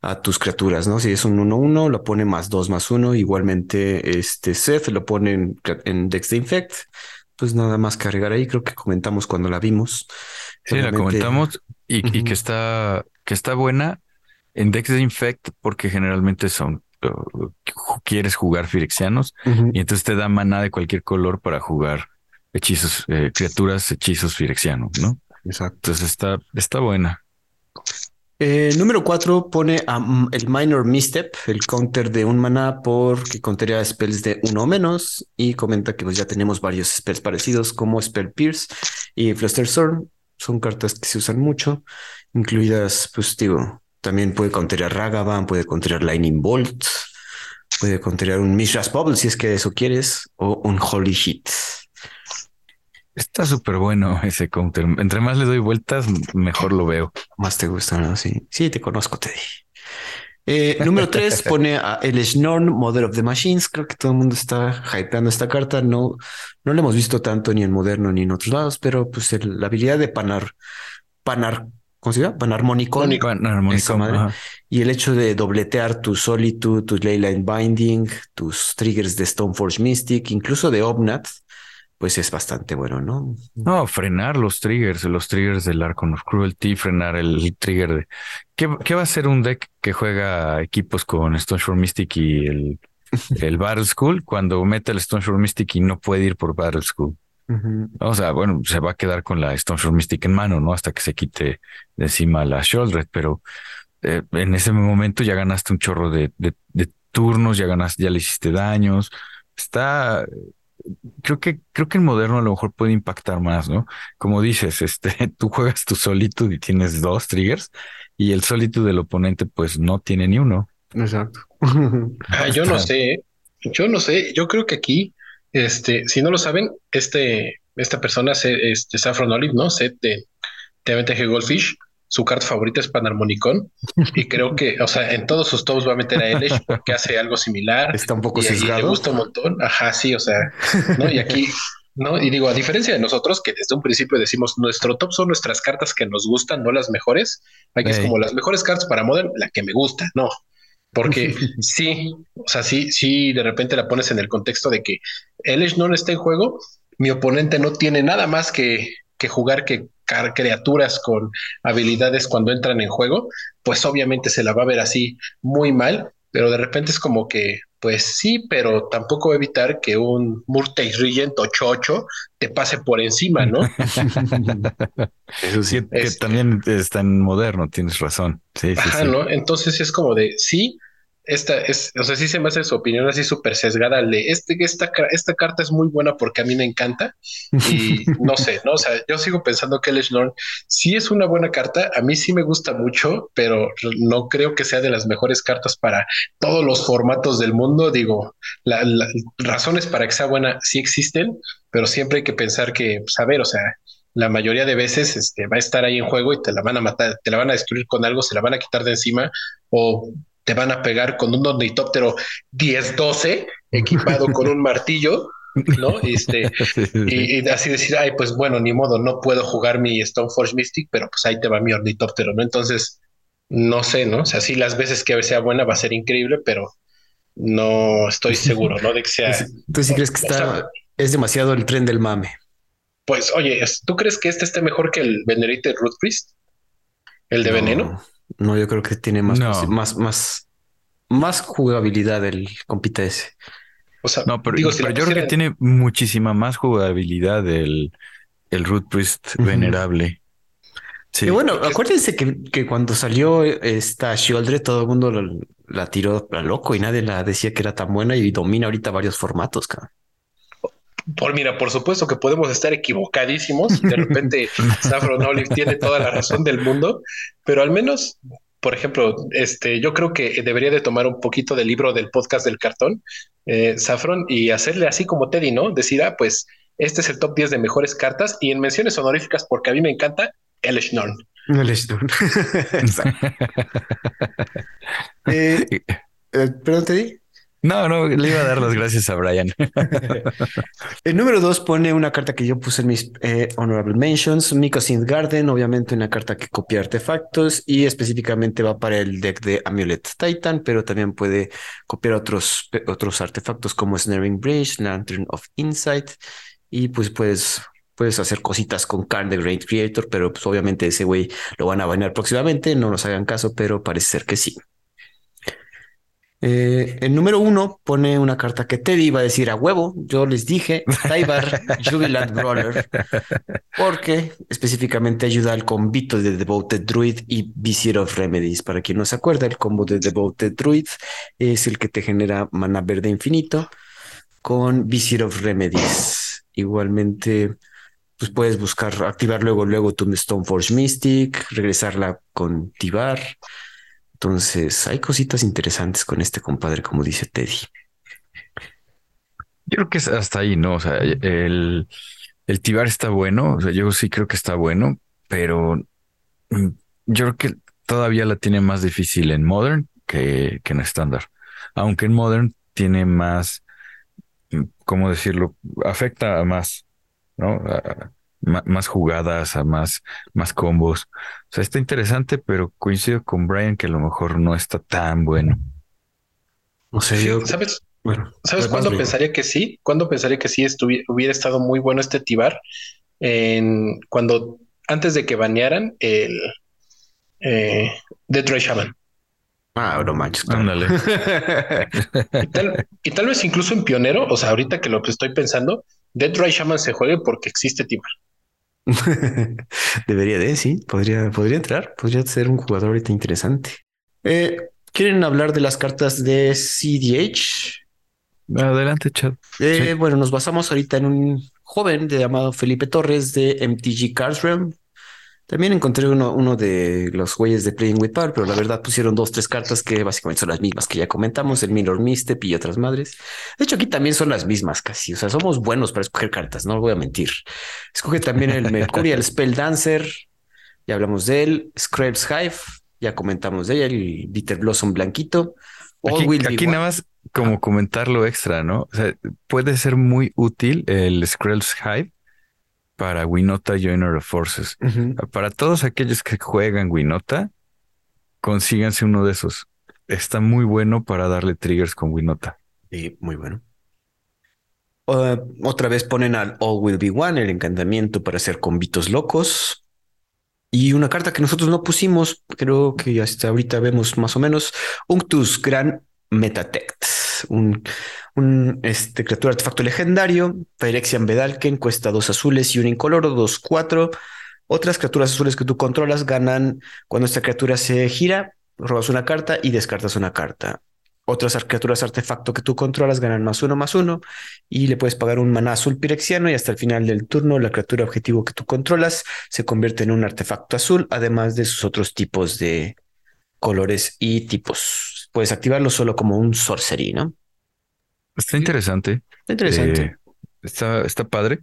a tus criaturas, ¿no? Si es un 1-1, lo pone más 2 más 1. Igualmente, este Seth lo pone en, en Dex de Infect. Pues nada más cargar ahí. Creo que comentamos cuando la vimos. Sí, la comentamos y, y, que está, que está buena en Dex de Infect porque generalmente son uh, quieres jugar firexianos y entonces te da maná de cualquier color para jugar hechizos, eh, criaturas, hechizos firexianos, ¿no? Exacto. Entonces está, está buena. Eh, número 4 pone el Minor Misstep, el counter de un mana porque contaría spells de uno o menos y comenta que pues ya tenemos varios spells parecidos como Spell Pierce y Fluster Storm. Son cartas que se usan mucho, incluidas, pues digo, también puede contener Ragavan, puede contener Lightning Bolt, puede contener un Mishra's Bubble si es que eso quieres, o un Holy Shit. Está súper bueno ese counter. Entre más le doy vueltas, mejor lo veo. Más te gusta, ¿no? Sí, sí, te conozco, Teddy. Eh, número tres pone a el Schnorn, Mother of the Machines. Creo que todo el mundo está hypeando esta carta. No, no la hemos visto tanto ni en moderno ni en otros lados, pero pues la habilidad de panar, panar ¿cómo se llama? Panarmónico. Y el hecho de dobletear tu Solitude, tu Leyline Binding, tus triggers de Stoneforge Mystic, incluso de Obnat, pues es bastante bueno, ¿no? No, frenar los triggers, los triggers del Archon of Cruelty, frenar el trigger de... ¿Qué, va a ser un deck que juega equipos con Stoneforge Mystic y el, el Battle School cuando mete el Stoneforge Mystic y no puede ir por Battle School? O sea, bueno, se va a quedar con la Stone Mystic en mano, ¿no? Hasta que se quite de encima la Shoulder, pero eh, en ese momento ya ganaste un chorro de, turnos, ya ganaste, ya le hiciste daños. Está, creo que, creo que el moderno a lo mejor puede impactar más, ¿no? Como dices, este, tú juegas tu Solitude y tienes dos triggers y el Solitude del oponente pues no tiene ni uno. Exacto. Ah, yo no sé, ¿eh? yo no sé, yo creo que aquí este, si no lo saben, este, esta persona, este, Saffron Olive, ¿no? Set de TMTG Goldfish, su carta favorita es Panarmonicon y creo que, o sea, en todos sus tops va a meter a Elish porque hace algo similar. Está un poco y, sesgado. le gusta un montón. Ajá, sí, o sea, ¿no? Y aquí, ¿no? Y digo, a diferencia de nosotros que desde un principio decimos nuestro top son nuestras cartas que nos gustan, no las mejores. Aquí es como las mejores cartas para Modern, la que me gusta, no. Porque sí, o sea, sí, sí, de repente la pones en el contexto de que Elish no está en juego, mi oponente no tiene nada más que, que jugar que criaturas con habilidades cuando entran en juego, pues obviamente se la va a ver así muy mal, pero de repente es como que, pues sí, pero tampoco evitar que un Murtay Regent 8-8 te pase por encima, ¿no? Eso sí, que también está en moderno, tienes razón. Sí, sí, sí. ¿no? Entonces es como de, sí, esta es, o sea, sí se me hace su opinión así súper sesgada de este, esta, esta carta es muy buena porque a mí me encanta y no sé, no, o sea, yo sigo pensando que el Norn sí es una buena carta, a mí sí me gusta mucho, pero no creo que sea de las mejores cartas para todos los formatos del mundo. Digo, las razones para que sea buena sí existen, pero siempre hay que pensar que, pues, a ver, o sea, la mayoría de veces este, va a estar ahí en juego y te la van a matar, te la van a destruir con algo, se la van a quitar de encima o te van a pegar con un ornitóptero 10-12 equipado con un martillo, ¿no? Este, y, así decir, ay, pues bueno, ni modo, no puedo jugar mi Stoneforge Mystic, pero pues ahí te va mi ornitóptero, ¿no? Entonces, no sé, ¿no? O sea, sí, las veces que sea buena va a ser increíble, pero no estoy seguro, ¿no? De que sea. ¿Tú sí crees que está, es demasiado el tren del mame? Pues, oye, ¿tú crees que este esté mejor que el Venerated Root Priest? ¿El de veneno? No, yo creo que tiene más, más, más, más jugabilidad el compita ese. O sea, no, pero, yo creo que tiene muchísima más jugabilidad el, el Root Priest venerable. Sí. Y bueno, acuérdense que, que, cuando salió esta Shieldred, todo el mundo la tiró a loco y nadie la decía que era tan buena y domina ahorita varios formatos, cabrón. Por mira, por supuesto que podemos estar equivocadísimos. De repente Saffron Olive tiene toda la razón del mundo, pero al menos, por ejemplo, este, yo creo que debería de tomar un poquito del libro del podcast del cartón, eh, Saffron, y hacerle así como Teddy, ¿no? Decir, ah, pues este es el top 10 de mejores cartas y en menciones honoríficas, porque a mí me encanta el Schnorn. El Schnorn. eh, eh, perdón, Teddy. No, no, le iba a dar las gracias a Brian. El número dos pone una carta que yo puse en mis eh, honorable mentions, Mycosynth Garden, obviamente una carta que copia artefactos y específicamente va para el deck de Amulet Titan, pero también puede copiar otros, otros artefactos como Snaring Bridge, Lantern of Insight y pues puedes puedes hacer cositas con Karn the Great Creator, pero pues obviamente ese güey lo van a banear próximamente, no nos hagan caso, pero parece ser que sí. Eh, el número uno pone una carta que Teddy iba a decir a huevo. Yo les dije Taibar Jubilant Brawler, porque específicamente ayuda al combito de Devoted Druid y Vizier of Remedies. Para quien no se acuerda, el combo de Devoted Druid es el que te genera mana verde infinito con Vizier of Remedies. Igualmente, pues puedes buscar, activar luego, luego tu Stoneforge Mystic, regresarla con Tibar entonces, hay cositas interesantes con este compadre, como dice Teddy. Yo creo que es hasta ahí, ¿no? O sea, el, el Tibar está bueno, o sea, yo sí creo que está bueno, pero mm, yo creo que todavía la tiene más difícil en Modern que, que en estándar. Aunque en Modern tiene más, mm, ¿cómo decirlo? Afecta a más, ¿no? Más jugadas, a más, más combos. O sea, está interesante, pero coincido con Brian que a lo mejor no está tan bueno. No sé, yo... ¿Sabes? Bueno, ¿sabes cuándo pensaría que sí? ¿Cuándo pensaría que sí hubiera estado muy bueno este Tibar? En, cuando antes de que banearan el eh, Detroit Shaman. Ah, no manches. Ándale. y, tal, y, tal, vez incluso en pionero, o sea, ahorita que lo que estoy pensando, Detroit Shaman se juegue porque existe Tibar. Debería de, sí, podría, podría entrar, podría ser un jugador ahorita interesante. Eh, ¿Quieren hablar de las cartas de CDH? Adelante, chat. Eh, bueno, nos basamos ahorita en un joven llamado Felipe Torres de MTG Cards también encontré uno, uno de los güeyes de Playing with Power, pero la verdad pusieron dos, tres cartas que básicamente son las mismas que ya comentamos, el Minor Mistep y otras madres. De hecho, aquí también son las mismas casi. O sea, somos buenos para escoger cartas, no voy a mentir. Escoge también el Mercurial Spell Dancer, ya hablamos de él, Scraps Hive, ya comentamos de ella, el Bitter Blossom Blanquito. Aquí, aquí nada más como comentarlo extra, ¿no? O sea, puede ser muy útil el Scraps Hive para Winota Joiner of Forces. Para todos aquellos que juegan Winota, consíganse uno de esos. Está muy bueno para darle triggers con Winota. Sí, muy bueno. otra vez ponen al All Will Be One, el encantamiento para hacer convitos locos. Y una carta que nosotros no pusimos, creo que hasta ahorita vemos más o menos, Unctus Gran Metatect un, un este, criatura artefacto legendario, Phyrexian Bedalken, cuesta dos azules y un incoloro, dos, cuatro. Otras criaturas azules que tú controlas ganan cuando esta criatura se gira, robas una carta y descartas una carta. Otras criaturas artefacto que tú controlas ganan más uno, más uno, y le puedes pagar un maná azul pirexiano y hasta el final del turno la criatura objetivo que tú controlas se convierte en un artefacto azul, además de sus otros tipos de colores y tipos puedes activarlo solo como un sorcery, ¿no? Está interesante. Está interesante. Eh, está, está padre.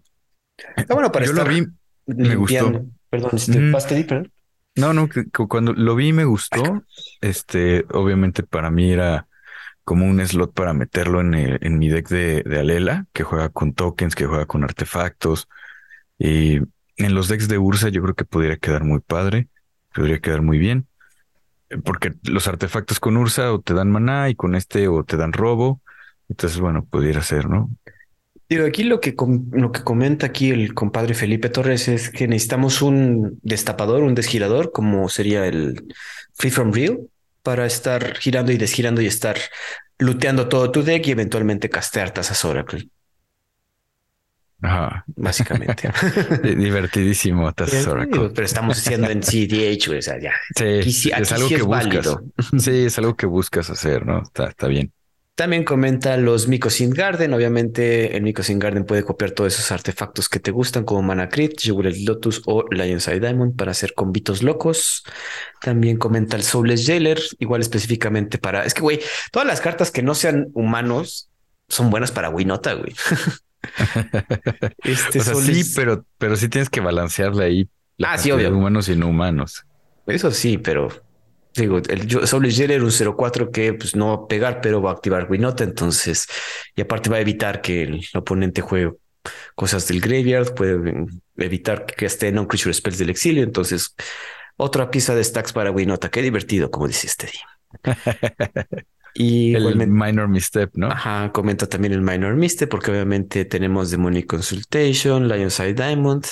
Está bueno para Yo lo vi, me gustó. Perdón, este, mm. perdón. No, no, cuando lo vi me gustó. Este, obviamente para mí era como un slot para meterlo en, en mi deck de, de, Alela, que juega con tokens, que juega con artefactos. Y en los decks de Ursa yo creo que podría quedar muy padre, podría quedar muy bien porque los artefactos con Ursa o te dan maná y con este o te dan robo. Entonces, bueno, pudiera ser, ¿no? Digo, aquí lo que, lo que comenta aquí el compadre Felipe Torres es que necesitamos un destapador, un desgirador, como sería el Free From Real, para estar girando y desgirando y estar looteando todo tu deck y eventualmente castear tasas Oracle. Ajá. Básicamente. Divertidísimo, Pero estamos haciendo en CDH, o sea, ya. Sí, es algo que buscas. Sí, es algo que buscas hacer, ¿no? Está, está bien. También comenta los Mycosynth Garden. Obviamente, el Mycosynth Garden puede copiar todos esos artefactos que te gustan, como Mana Crit, Lotus o Lion's Eye Diamond, para hacer convitos locos. También comenta el Soulless Jailer, igual específicamente para. Es que, güey, todas las cartas que no sean humanos son buenas para Winota, güey. este o sea, sí, pero, pero sí tienes que balancearle ahí. Ah, sí, obvio. Humanos y no humanos. Eso sí, pero Digo, el Soul Jailer un 0-4 que pues, no va a pegar, pero va a activar Winota. Entonces, y aparte va a evitar que el oponente juegue cosas del graveyard, puede evitar que esté non-creature spells del exilio. Entonces, otra pieza de stacks para Winota. Qué divertido, como dice este Y el minor misstep, ¿no? Ajá, comenta también el minor misstep, porque obviamente tenemos Demonic Consultation, Lionside Diamond,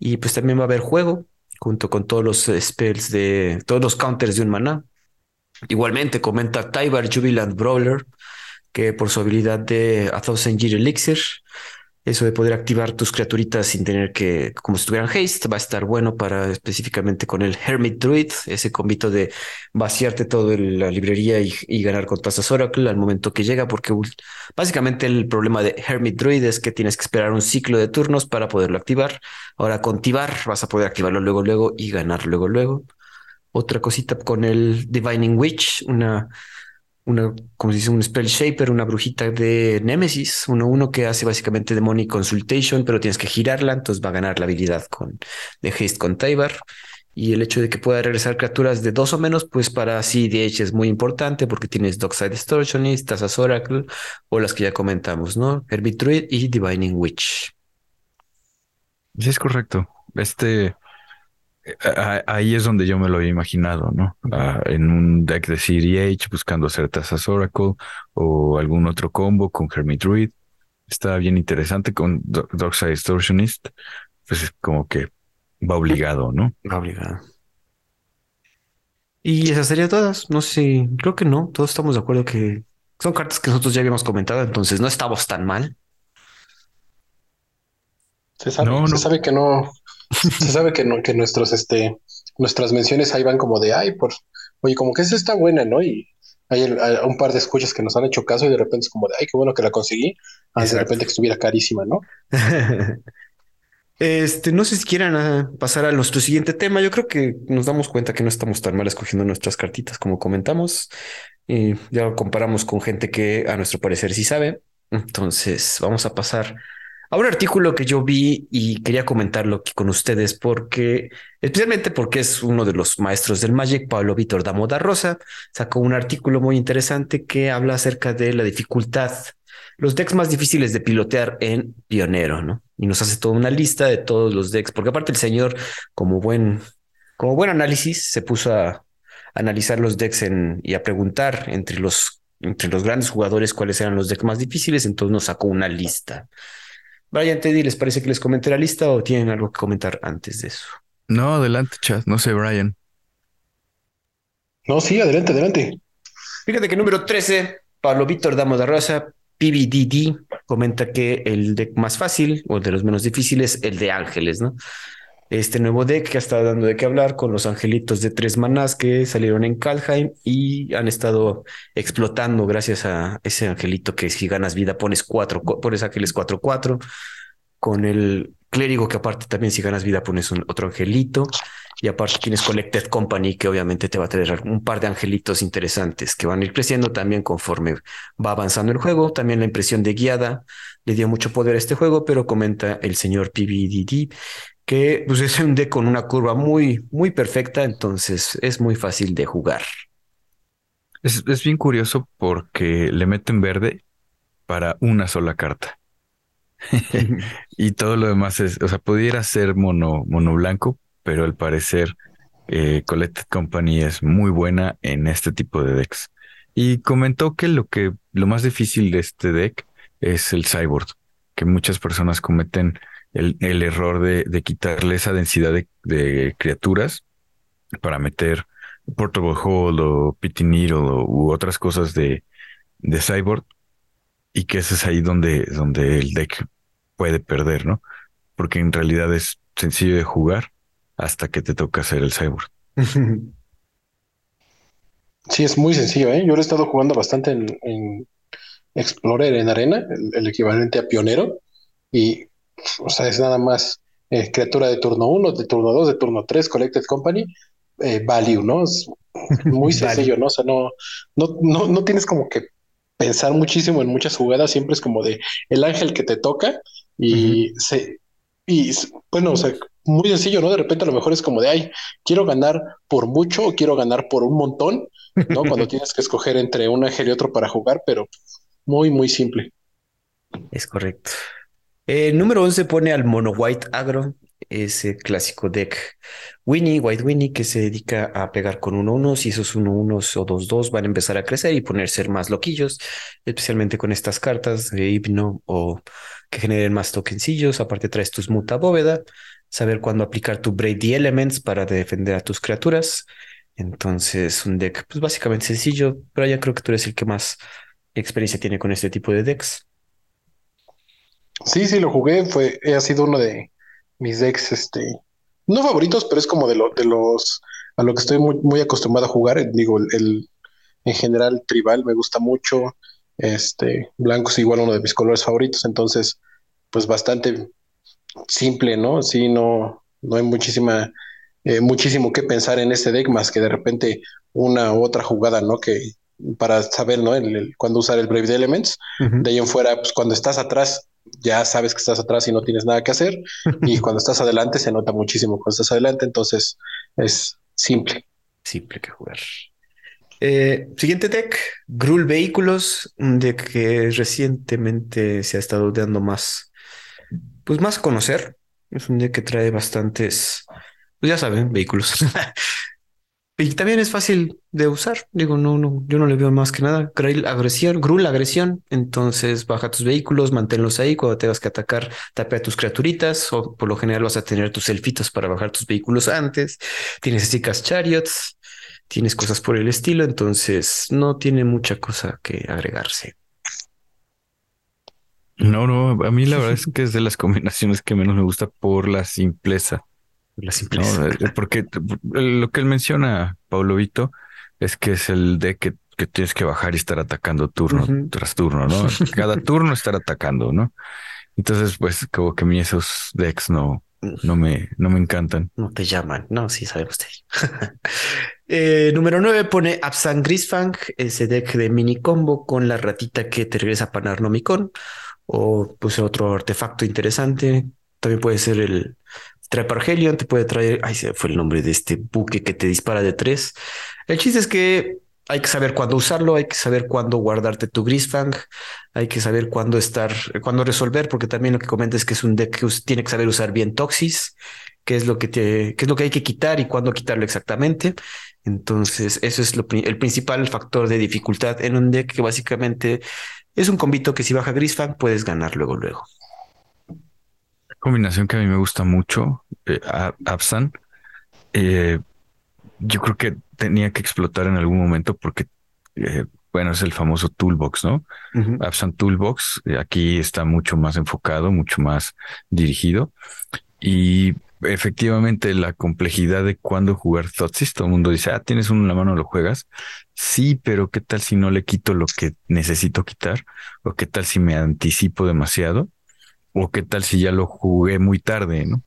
y pues también va a haber juego junto con todos los spells de todos los counters de un maná. Igualmente comenta Tybar Jubilant Brawler, que por su habilidad de A Thousand Year Elixir eso de poder activar tus criaturitas sin tener que, como si tuvieran haste, va a estar bueno para específicamente con el Hermit Druid, ese convito de vaciarte toda la librería y, ganar con tasas Oracle al momento que llega, porque básicamente el problema de Hermit Druid es que tienes que esperar un ciclo de turnos para poderlo activar. Ahora con Tibar vas a poder activarlo luego, luego y ganar luego, luego. Otra cosita con el Divining Witch, una una, como se dice, un spell shaper, una brujita de Nemesis, uno uno que hace básicamente Demonic Consultation, pero tienes que girarla, entonces va a ganar la habilidad con de haste con Tybar. Y el hecho de que pueda regresar criaturas de dos o menos, pues para CDH es muy importante porque tienes Dockside Distortionist, Tazas Oracle o las que ya comentamos, ¿no? Herbitruid y Divining Witch. Sí, es correcto. Este, ahí es donde yo me lo había imaginado, ¿no? Ah, en un deck de CDH buscando hacer Tazas Oracle o algún otro combo con Hermit Druid. Está bien interesante con Darkside Distortionist. Pues es como que va obligado, ¿no? Va obligado. Y esas serían todas. No sé, creo que no. Todos estamos de acuerdo que son cartas que nosotros ya habíamos comentado, entonces no estamos tan mal. Se sabe, no, se sabe que no, se sabe que, no, que nuestros, este, nuestras menciones ahí van como de, ay, por, oye, como que esa está buena, ¿no? Y hay un par de escuchas que nos han hecho caso y de repente es como de, ay, qué bueno que la conseguí, de repente que estuviera carísima, ¿no? Este, no sé si quieran ah, pasar a nuestro siguiente tema. Yo creo que nos damos cuenta que no estamos tan mal escogiendo nuestras cartitas como comentamos. Y ya lo comparamos con gente que a nuestro parecer sí sabe. Entonces, vamos a pasar a un artículo que yo vi y quería comentarlo aquí con ustedes porque, especialmente porque es uno de los maestros del Magic, Pablo Víctor Damoda Rosa, sacó un artículo muy interesante que habla acerca de la dificultad, los decks más difíciles de pilotear en Pionero, ¿no? Y nos hace toda una lista de todos los decks, porque aparte el señor, como buen, como buen análisis, se puso a analizar los decks y a preguntar entre los, entre los grandes jugadores cuáles eran los decks más difíciles, entonces nos sacó una lista. Brian, Teddy, ¿les parece que les comente la lista o tienen algo que comentar antes de eso? No, adelante, chat. No sé, Brian. No, sí, adelante, adelante. Fíjate que número 13, Pablo Víctor Damo de Rosa, PBDD, comenta que el deck más fácil o de los menos difíciles, el de Ángeles, ¿no? Este nuevo deck que estado dando de qué hablar con los angelitos de tres manás que salieron en Kalheim y han estado explotando gracias a ese angelito que si ganas vida pones cuatro, pones ángeles 4-4, con el clérigo que aparte también si ganas vida pones un, otro angelito y aparte tienes Collected Company que obviamente te va a traer un par de angelitos interesantes que van a ir creciendo también conforme va avanzando el juego. También la impresión de guiada le dio mucho poder a este juego, pero comenta el señor PBDD que pues, es un deck con una curva muy, muy perfecta, entonces es muy fácil de jugar. Es, bien curioso porque le meten verde para una sola carta. y todo lo demás es, o sea, pudiera ser mono, mono blanco, pero al parecer eh, Collected Company es muy buena en este tipo de decks. Y comentó que lo que lo más difícil de este deck es el cyborg, que muchas personas cometen el, error de, quitarle esa densidad de, criaturas para meter Portable o Pity Needle u otras cosas de, de Cyborg y que ese es ahí donde, donde el deck puede perder, ¿no? Porque en realidad es sencillo de jugar hasta que te toca hacer el Cyborg. Sí, es muy sencillo, ¿eh? Yo lo he estado jugando bastante en, Explorer en arena, el, equivalente a pionero, y o sea, es nada más eh, criatura de turno 1, de turno 2, de turno 3, Collected Company, eh, value, ¿no? Es muy sencillo, ¿no? O sea, no, no, no, tienes como que pensar muchísimo en muchas jugadas, siempre es como de el ángel que te toca y se, y bueno, o sea, muy sencillo, ¿no? De repente a lo mejor es como de, ay, quiero ganar por mucho o quiero ganar por un montón, ¿no? Cuando tienes que escoger entre un ángel y otro para jugar, pero muy, muy simple. Es correcto. Eh, número 11 pone al Mono White Agro, ese clásico deck Winnie, White Winnie, que se dedica a pegar con 1-1. Si esos 1-1 o 2-2 van a empezar a crecer y ponerse más loquillos, especialmente con estas cartas de hipno o que generen más tokencillos. Aparte, traes tus muta bóveda, saber cuándo aplicar tu Brady Elements para defender a tus criaturas. Entonces, un deck, pues básicamente sencillo, pero ya creo que tú eres el que más experiencia tiene con este tipo de decks. Sí, sí, lo jugué, fue, ha sido uno de mis decks, este, no favoritos, pero es como de, lo, de los a lo que estoy muy, muy acostumbrado a jugar. Digo, el, en general tribal me gusta mucho. Este, blanco es igual uno de mis colores favoritos, entonces, pues bastante simple, ¿no? Sí, no, no hay muchísima, eh, muchísimo que pensar en este deck más que de repente una u otra jugada, ¿no? Que para saber, ¿no? El, cuándo usar el Brave Elements. De ahí en fuera, pues cuando estás atrás, ya sabes que estás atrás y no tienes nada que hacer. y cuando estás adelante, se nota muchísimo cuando estás adelante. Entonces, es simple. Simple que jugar. Eh, siguiente deck, Grul Vehículos, deck que recientemente se ha estado dando más, pues más a conocer. Es un deck que trae bastantes, pues ya saben, vehículos. Y también es fácil de usar. Digo, no, no, yo no le veo más que nada. Grul agresión, Grul agresión. Entonces baja tus vehículos, manténlos ahí. Cuando tengas que atacar, tapea tus criaturitas. O por lo general vas a tener tus elfitos para bajar tus vehículos antes. Tienes chicas chariots, tienes cosas por el estilo. Entonces no tiene mucha cosa que agregarse. No, no, a mí la verdad es que es de las combinaciones que menos me gusta por la simpleza. La simpleza. Eh, porque lo que él menciona, Paulo Vito, es que es el de que, tienes que bajar y estar atacando turno tras turno, ¿no? Cada turno estar atacando, ¿no? Entonces, pues, como que a mí esos decks no, no me, no me encantan. No te llaman. No, sí, sabe usted. eh, número 9 pone Absan Grisfang, ese deck de mini combo con la ratita que te regresa a Panarnomicon o pues otro artefacto interesante. También puede ser el trae Pargelion, te puede traer, ay, se fue el nombre de este buque que te dispara de tres. El chiste es que hay que saber cuándo usarlo, hay que saber cuándo guardarte tu Grisfang, hay que saber cuándo estar, cuándo resolver, porque también lo que comentas es que es un deck que tiene que saber usar bien Toxis, qué es lo que qué es lo que hay que quitar y cuándo quitarlo exactamente. Entonces, eso es el principal factor de dificultad en un deck que básicamente es un combito que si baja Grisfang puedes ganar luego, luego combinación que a mí me gusta mucho, eh, Absan. Eh, yo creo que tenía que explotar en algún momento porque, eh, bueno, es el famoso toolbox, ¿no? Absan Toolbox, aquí está mucho más enfocado, mucho más dirigido. Y efectivamente la complejidad de cuándo jugar Thoughtsys, todo el mundo dice, ah, tienes uno en la mano, lo juegas. Sí, pero ¿qué tal si no le quito lo que necesito quitar? ¿O qué tal si me anticipo demasiado? O qué tal si ya lo jugué muy tarde, ¿no?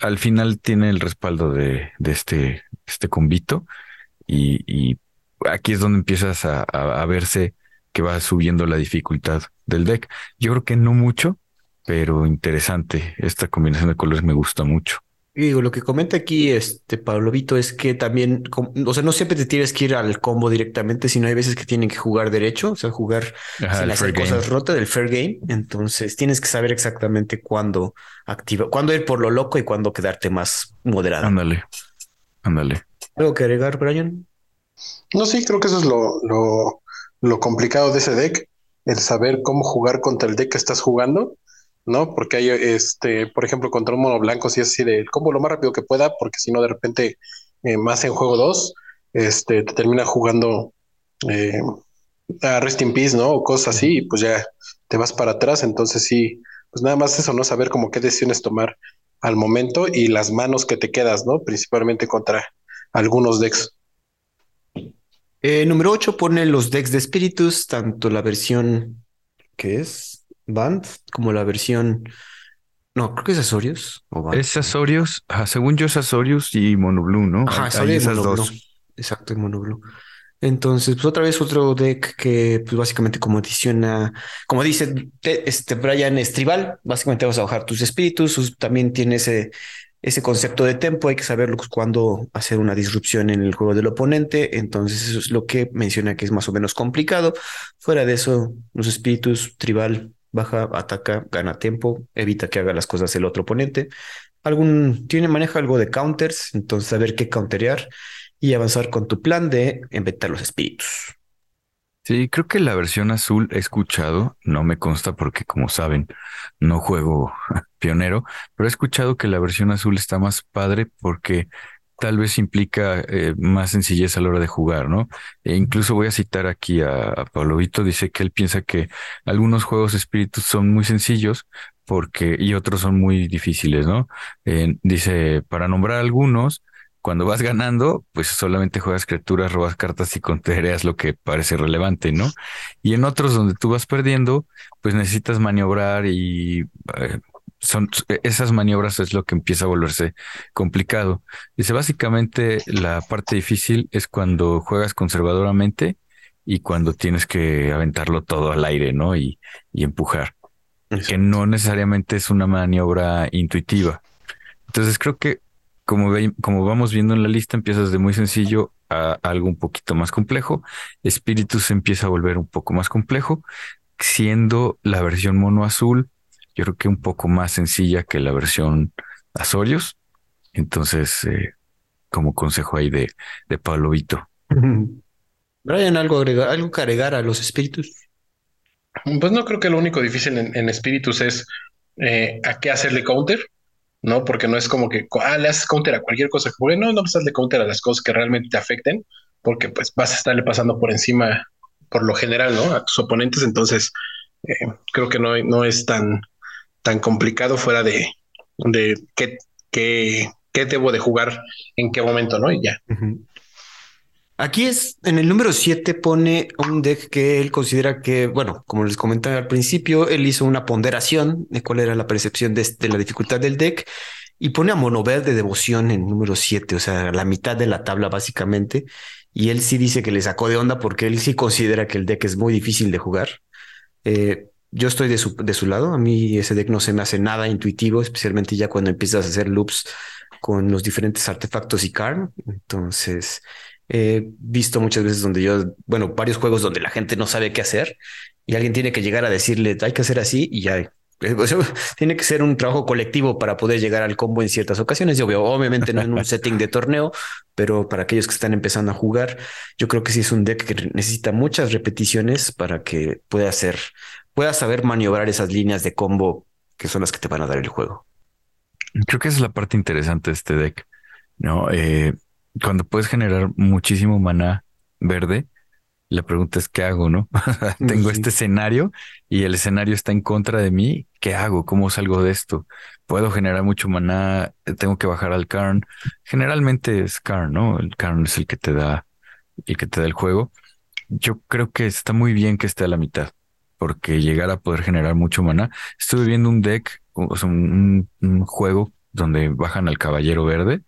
Al final tiene el respaldo de, este, este convito y, aquí es donde empiezas a, verse que va subiendo la dificultad del deck. Yo creo que no mucho, pero interesante. Esta combinación de colores me gusta mucho. Digo, lo que comenta aquí este Pablo Vito es que también, o sea, no siempre te tienes que ir al combo directamente, sino hay veces que tienen que jugar derecho, o sea, jugar sin hacer cosas rotas del fair game. Entonces tienes que saber exactamente cuándo activa, cuándo ir por lo loco y cuándo quedarte más moderado. Ándale, ándale. ¿Algo que agregar, Brian? No, sí, creo que eso es lo, lo, lo complicado de ese deck, el saber cómo jugar contra el deck que estás jugando ¿no? Porque hay, este, por ejemplo, contra un mono blanco, si es así de combo lo más rápido que pueda, porque si no, de repente, eh, más en juego 2, este, te termina jugando eh, a Rest in Peace, ¿no? O cosas así, y pues ya te vas para atrás. Entonces, sí, pues nada más eso, ¿no? Saber como qué decisiones tomar al momento y las manos que te quedas, ¿no? Principalmente contra algunos decks. Eh, número 8 pone los decks de espíritus, tanto la versión que es Band, como la versión. No, creo que es Azorius. O Es Azorius, según yo es Azorius y Monoblue, ¿no? Ajá, Hay esas dos. Exacto, y Monoblue. Entonces, pues otra vez otro deck que pues básicamente como adiciona, como dice este Brian es tribal, básicamente vas a bajar tus espíritus, también tiene ese, ese concepto de tempo, hay que saber cuándo hacer una disrupción en el juego del oponente, entonces eso es lo que menciona que es más o menos complicado. Fuera de eso, los espíritus tribal baja, ataca, gana tiempo, evita que haga las cosas el otro oponente. Algún, tiene, maneja algo de counters, entonces saber qué counterear y avanzar con tu plan de inventar los espíritus. Sí, creo que la versión azul he escuchado, no me consta porque como saben, no juego pionero, pero he escuchado que la versión azul está más padre porque tal vez implica eh, más sencillez a la hora de jugar, ¿no? E incluso voy a citar aquí a, Pablo Vito, dice que él piensa que algunos juegos espíritus son muy sencillos porque y otros son muy difíciles, ¿no? Eh, dice, para nombrar algunos, cuando vas ganando, pues solamente juegas criaturas, robas cartas y contereas lo que parece relevante, ¿no? Y en otros donde tú vas perdiendo, pues necesitas maniobrar y eh, son esas maniobras es lo que empieza a volverse complicado. Dice, básicamente la parte difícil es cuando juegas conservadoramente y cuando tienes que aventarlo todo al aire, ¿no? Y, y empujar. Que no necesariamente es una maniobra intuitiva. Entonces creo que como, como vamos viendo en la lista, empiezas de muy sencillo a algo un poquito más complejo. Espíritus empieza a volver un poco más complejo, siendo la versión mono azul, yo creo que un poco más sencilla que la versión Azorios. Entonces, eh, como consejo ahí de, de Pablo Vito. Brian, ¿algo, agregar, ¿algo que agregar a los espíritus? Pues no creo que lo único difícil en, espíritus es eh, a qué hacerle counter. ¿no? Porque no es como que ah, le haces counter a cualquier cosa que juegue, no, no pues de counter a las cosas que realmente te afecten, porque pues vas a estarle pasando por encima, por lo general, ¿no? A tus oponentes, entonces eh, creo que no, no es tan, tan complicado fuera de, de qué, qué, qué debo de jugar en qué momento, ¿no? Y ya. Aquí es, en el número 7 pone un deck que él considera que, bueno, como les comentaba al principio, él hizo una ponderación de cuál era la percepción de, la dificultad del deck y pone a Monover de devoción en número 7, o sea, la mitad de la tabla básicamente. Y él sí dice que le sacó de onda porque él sí considera que el deck es muy difícil de jugar. Eh, yo estoy de su, de su lado, a mí ese deck no se me hace nada intuitivo, especialmente ya cuando empiezas a hacer loops con los diferentes artefactos y Karn. Entonces, He visto muchas veces donde yo, bueno, varios juegos donde la gente no sabe qué hacer y alguien tiene que llegar a decirle, hay que hacer así y ya. Eh, tiene que ser un trabajo colectivo para poder llegar al combo en ciertas ocasiones. Yo veo, obviamente no en un setting de torneo, pero para aquellos que están empezando a jugar, yo creo que sí es un deck que necesita muchas repeticiones para que pueda hacer, pueda saber maniobrar esas líneas de combo que son las que te van a dar el juego. Creo que esa es la parte interesante de este deck. No, eh, cuando puedes generar muchísimo maná verde, la pregunta es qué hago, ¿no? Tengo este escenario y el escenario está en contra de mí. ¿Qué hago? ¿Cómo salgo de esto? Puedo generar mucho maná, tengo que bajar al Karn. Generalmente es Karn, ¿no? El Karn es el que te da, el que te da el juego. Yo creo que está muy bien que esté a la mitad, porque llegar a poder generar mucho maná. Estuve viendo un deck, o sea, un juego donde bajan al caballero verde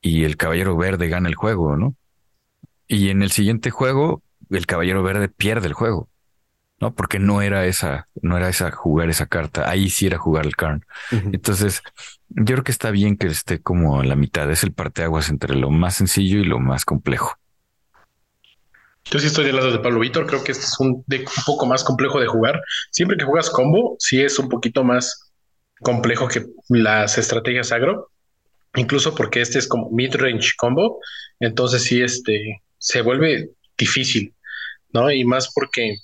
y el caballero verde gana el juego, ¿no? Y en el siguiente juego, el caballero verde pierde el juego, ¿no? Porque no era esa, no era esa jugar esa carta, ahí sí era jugar el Karn. Entonces, yo creo que está bien que esté como a la mitad, es el parteaguas entre lo más sencillo y lo más complejo. Yo sí estoy del lado de Pablo Víctor, creo que este es un deck un poco más complejo de jugar. Siempre que juegas combo, sí es un poquito más complejo que las estrategias agro, incluso porque este es como mid-range combo, entonces sí este, se vuelve difícil, ¿no? Y más porque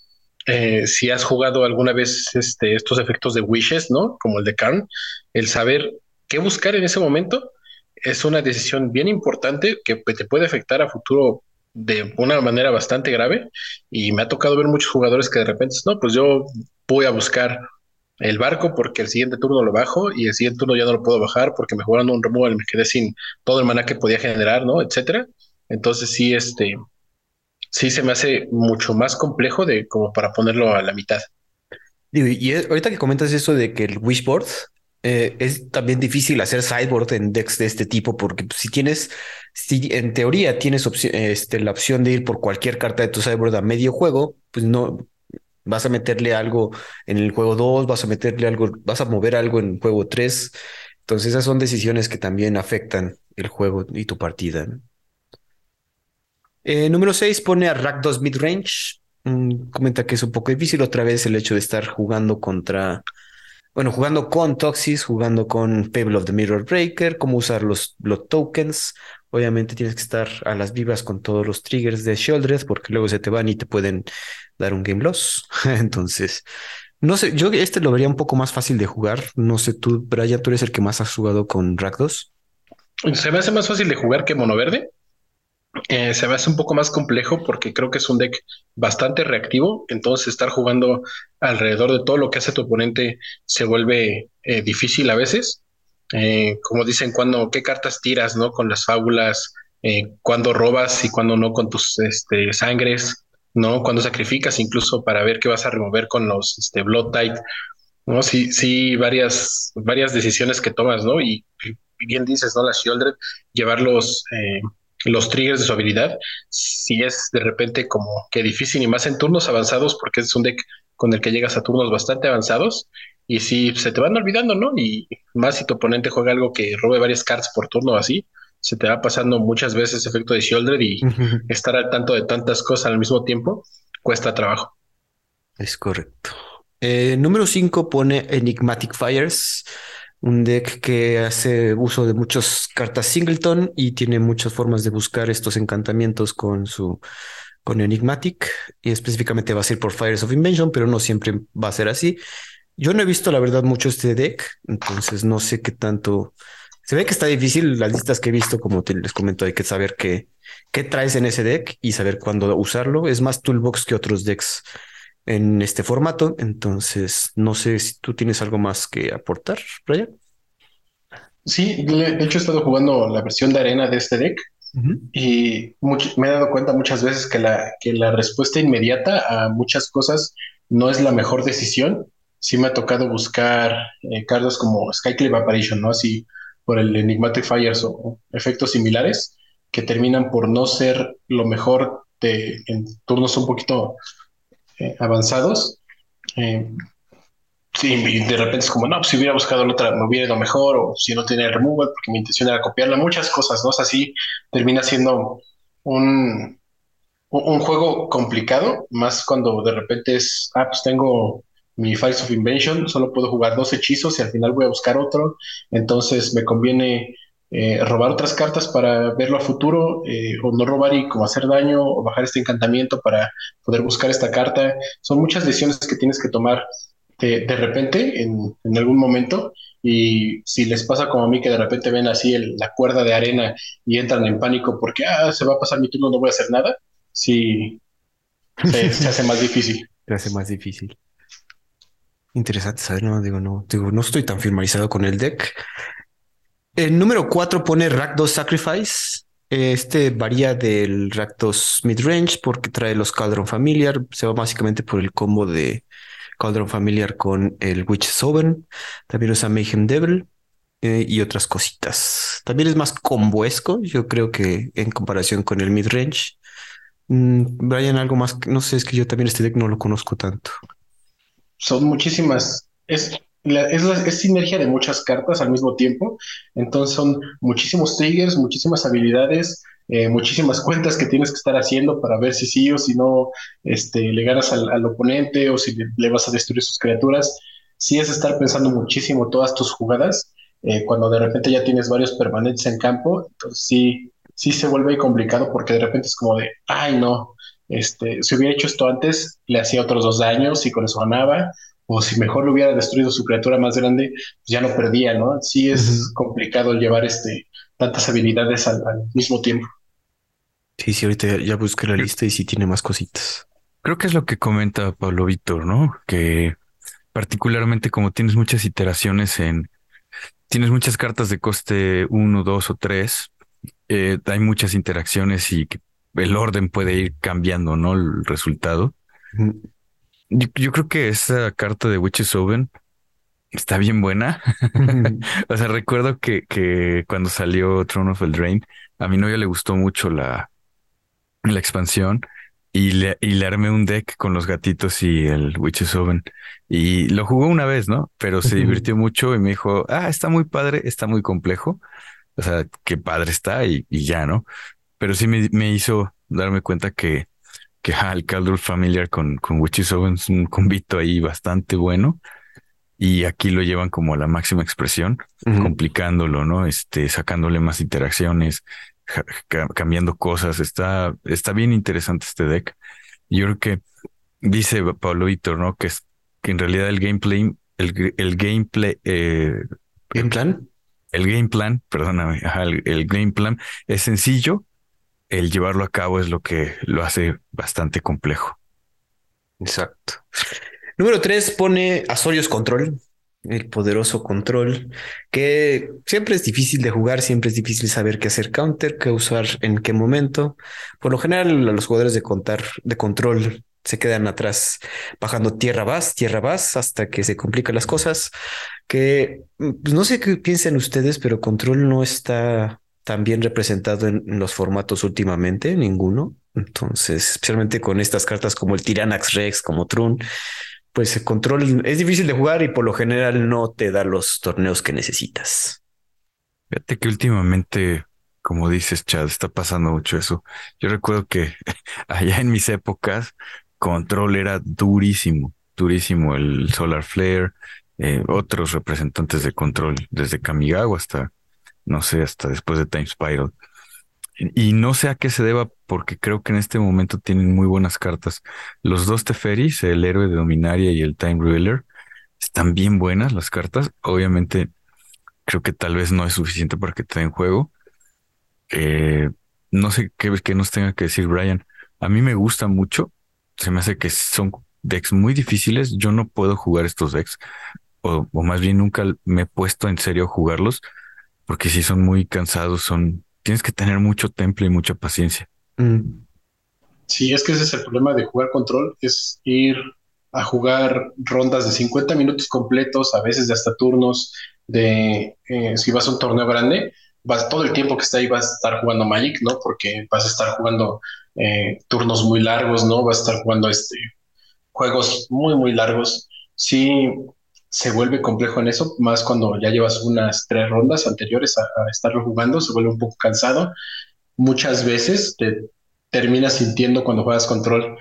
eh, si has jugado alguna vez este, estos efectos de wishes, ¿no? Como el de Karn, el saber qué buscar en ese momento es una decisión bien importante que te puede afectar a futuro de una manera bastante grave y me ha tocado ver muchos jugadores que de repente, no, pues yo voy a buscar el barco porque el siguiente turno lo bajo y el siguiente turno ya no lo puedo bajar porque me jugaron un removal y me quedé sin todo el maná que podía generar, ¿no? Etcétera. Entonces sí, este, sí se me hace mucho más complejo de como para ponerlo a la mitad. Y, ahorita que comentas eso de que el wishboard, Eh, es también difícil hacer sideboard en decks de este tipo porque pues, si tienes, si en teoría tienes este, la opción de ir por cualquier carta de tu sideboard a medio juego, pues no vas a meterle algo en el juego 2, vas a meterle algo, vas a mover algo en el juego 3. Entonces esas son decisiones que también afectan el juego y tu partida. Eh, número 6 pone a Rakdos Midrange. Mm, comenta que es un poco difícil otra vez el hecho de estar jugando contra bueno, jugando con Toxis, jugando con Pebble of the Mirror Breaker, cómo usar los, los tokens. Obviamente tienes que estar a las vivas con todos los triggers de Shieldred porque luego se te van y te pueden dar un game loss. Entonces, no sé, yo este lo vería un poco más fácil de jugar. No sé, tú, Brian, tú eres el que más has jugado con Rakdos. Se me hace más fácil de jugar que Mono Verde. Eh, se me hace un poco más complejo porque creo que es un deck bastante reactivo, entonces estar jugando alrededor de todo lo que hace tu oponente se vuelve eh, difícil a veces. Eh, como dicen, cuando, qué cartas tiras, ¿no? Con las fábulas, cuando robas y cuando no con tus este, sangres, ¿no? Cuando sacrificas incluso para ver qué vas a remover con los este, Blood Tide, ¿no? Sí, sí, varias, varias decisiones que tomas, ¿no? Y, bien dices, ¿no? La Shieldred, llevarlos los triggers de su habilidad, si es de repente como que difícil y más en turnos avanzados, porque es un deck con el que llegas a turnos bastante avanzados y si se te van olvidando, ¿no? Y más si tu oponente juega algo que robe varias cartas por turno así, se te va pasando muchas veces efecto de Shieldred y estar al tanto de tantas cosas al mismo tiempo cuesta trabajo. Es correcto. Eh, número 5 pone Enigmatic Fires un deck que hace uso de muchas cartas singleton y tiene muchas formas de buscar estos encantamientos con su con Enigmatic y específicamente va a ser por Fires of Invention, pero no siempre va a ser así. Yo no he visto la verdad mucho este deck, entonces no sé qué tanto. Se ve que está difícil las listas que he visto, como te les comento, hay que saber qué, qué traes en ese deck y saber cuándo usarlo. Es más toolbox que otros decks en este formato. Entonces, no sé si tú tienes algo más que aportar, Brian. Sí, de hecho he estado jugando la versión de arena de este deck y me he dado cuenta muchas veces que la, que la respuesta inmediata a muchas cosas no es la mejor decisión. Sí me ha tocado buscar eh, cartas como Skyclave Apparition, ¿no? Así por el Enigmatic Fires o efectos similares que terminan por no ser lo mejor de, en turnos un poquito eh, avanzados. Eh, sí, de repente es como, no, pues si hubiera buscado la otra, me hubiera ido mejor, o si no tenía el removal, porque mi intención era copiarla, muchas cosas, ¿no? O termina siendo un, un juego complicado, más cuando de repente es, ah, pues tengo mi Files of Invention, solo puedo jugar dos hechizos y al final voy a buscar otro, entonces me conviene eh, robar otras cartas para verlo a futuro, eh, o no robar y como hacer daño, o bajar este encantamiento para poder buscar esta carta. Son muchas decisiones que tienes que tomar de, repente en, algún momento. Y si les pasa como a mí que de repente ven así la cuerda de arena y entran en pánico porque ah, se va a pasar mi turno, no voy a hacer nada, sí se, hace más difícil. Se hace más difícil. Interesante, ¿sabes? No, digo, no, digo, no estoy tan firmalizado con el deck. El número 4 pone Rakdos Sacrifice. Este varía del Rakdos Midrange porque trae los Cauldron Familiar. Se va básicamente por el combo de Cauldron Familiar con el Witch Soven. También usa Mayhem Devil eh, y otras cositas. También es más comboesco, yo creo que en comparación con el Midrange. Mm, Brian, algo más. No sé, es que yo también este deck no lo conozco tanto. Son muchísimas. Es, sinergia de muchas cartas al mismo tiempo. Entonces son muchísimos triggers, muchísimas habilidades, eh, muchísimas cuentas que tienes que estar haciendo para ver si sí o si no este, le ganas al, oponente o si le, vas a destruir sus criaturas. Sí es estar pensando muchísimo todas tus jugadas. Eh, cuando de repente ya tienes varios permanentes en campo, entonces sí, sí se vuelve complicado porque de repente es como de, ay no, este, si hubiera hecho esto antes, le hacía otros dos daños y con eso ganaba, o si mejor le hubiera destruido su criatura más grande, pues ya no perdía, ¿no? Sí es complicado llevar este, tantas habilidades al, mismo tiempo. Sí, sí, ahorita ya, busqué la lista y sí tiene más cositas. Creo que es lo que comenta Pablo Víctor, ¿no? Que particularmente como tienes muchas iteraciones en, tienes muchas cartas de coste 1, 2 o 3, eh, hay muchas interacciones y el orden puede ir cambiando, ¿no? El resultado. Yo, creo que esa carta de Witch's Oven está bien buena. o sea, recuerdo que, que cuando salió Throne of Eldraine, a mi novia le gustó mucho la, la expansión y le, y le armé un deck con los gatitos y el Witch's Oven. Y lo jugó una vez, ¿no? Pero se divirtió mucho y me dijo, ah, está muy padre, está muy complejo. O sea, qué padre está y, y ya, ¿no? Pero sí me, me hizo darme cuenta que, que el Caldur Familiar con, con Witch's Oven es un convito ahí bastante bueno. Y aquí lo llevan como a la máxima expresión, complicándolo, ¿no? Este, sacándole más interacciones, cambiando cosas. Está, está bien interesante este deck. Yo creo que dice Pablo Víctor, ¿no? Que es que en realidad el gameplay, el, el gameplay, eh, ¿Game plan? El game plan, perdóname, el, game plan es sencillo. El llevarlo a cabo es lo que lo hace bastante complejo. Exacto. Número tres pone Azorius Control el poderoso control, que siempre es difícil de jugar, siempre es difícil saber qué hacer counter, qué usar en qué momento. Por lo general, los jugadores de contar, de control se quedan atrás bajando tierra vas, tierra vas, hasta que se complican las cosas. Que pues, no sé qué piensen ustedes, pero control no está tan bien representado en, los formatos últimamente, ninguno. Entonces, especialmente con estas cartas como el Tiranax Rex, como Trun, pues el control es difícil de jugar y por lo general no te da los torneos que necesitas. Fíjate que últimamente, como dices, Chad, está pasando mucho eso. Yo recuerdo que allá en mis épocas, control era durísimo, durísimo. El Solar Flare, eh, otros representantes de control, desde Kamigawa hasta, no sé, hasta después de Time Spiral. Y no sé a qué se deba, porque creo que en este momento tienen muy buenas cartas. Los dos Teferis, el héroe de Dominaria y el Time Ruler, están bien buenas las cartas. Obviamente, creo que tal vez no es suficiente para que te den juego. Eh, no sé qué, qué nos tenga que decir Brian. A mí me gusta mucho. Se me hace que son decks muy difíciles. Yo no puedo jugar estos decks, o, o más bien nunca me he puesto en serio a jugarlos, porque si son muy cansados, son tienes que tener mucho temple y mucha paciencia. Mm. Sí, es que ese es el problema de jugar control, es ir a jugar rondas de 50 minutos completos, a veces de hasta turnos, de eh, si vas a un torneo grande, vas todo el tiempo que está ahí vas a estar jugando Magic, ¿no? Porque vas a estar jugando eh, turnos muy largos, ¿no? Vas a estar jugando este juegos muy, muy largos. Sí, se vuelve complejo en eso, más cuando ya llevas unas tres rondas anteriores a, estarlo jugando, se vuelve un poco cansado. Muchas veces te terminas sintiendo cuando juegas control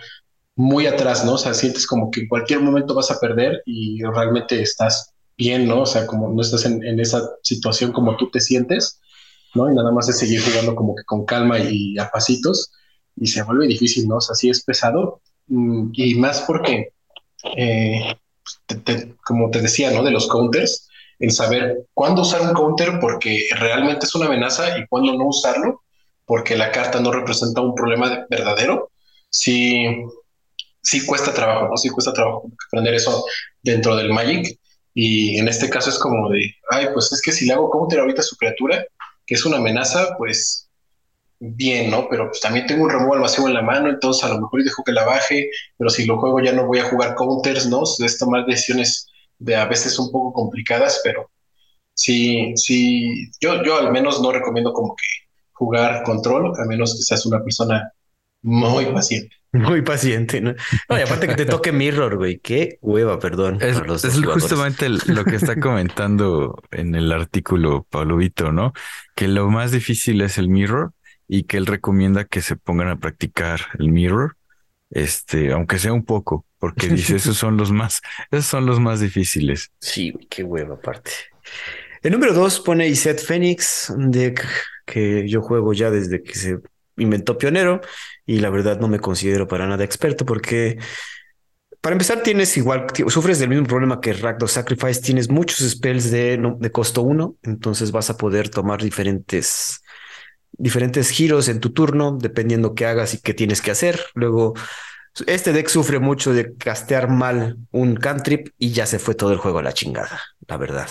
muy atrás, ¿no? O sea, sientes como que en cualquier momento vas a perder y realmente estás bien, ¿no? O sea, como no estás en, esa situación como tú te sientes, ¿no? Y nada más es seguir jugando como que con calma y a pasitos y se vuelve difícil, ¿no? O sea, sí es pesado mm, y más porque eh, como te decía, ¿no? De los counters, en saber cuándo usar un counter porque realmente es una amenaza y cuándo no usarlo porque la carta no representa un problema verdadero, sí, sí cuesta trabajo, ¿no? Sí cuesta trabajo aprender eso dentro del Magic. Y en este caso es como de, ay, pues es que si le hago counter ahorita a su criatura, que es una amenaza, pues bien, ¿no? Pero pues también tengo un removal masivo en la mano, entonces a lo mejor dejo que la baje, pero si lo juego ya no voy a jugar counters, ¿no? Es tomar decisiones de a veces un poco complicadas, pero sí, sí, yo, yo al menos no recomiendo como que jugar control, a menos que seas una persona muy paciente. Muy paciente, ¿no? No, y aparte que te toque Mirror, güey. Qué hueva, perdón. Es, justamente lo que está comentando en el artículo Pablo Vito, ¿no? Que lo más difícil es el Mirror y que él recomienda que se pongan a practicar el mirror, este, aunque sea un poco, porque dice esos son los más, esos son los más difíciles. Sí, qué huevo aparte. El número dos pone Iset Phoenix, un deck que yo juego ya desde que se inventó Pionero y la verdad no me considero para nada experto porque para empezar tienes igual, sufres del mismo problema que Rakdos Sacrifice, tienes muchos spells de, de costo uno, entonces vas a poder tomar diferentes diferentes giros en tu turno, dependiendo qué hagas y qué tienes que hacer. Luego, este deck sufre mucho de castear mal un cantrip y ya se fue todo el juego a la chingada, la verdad.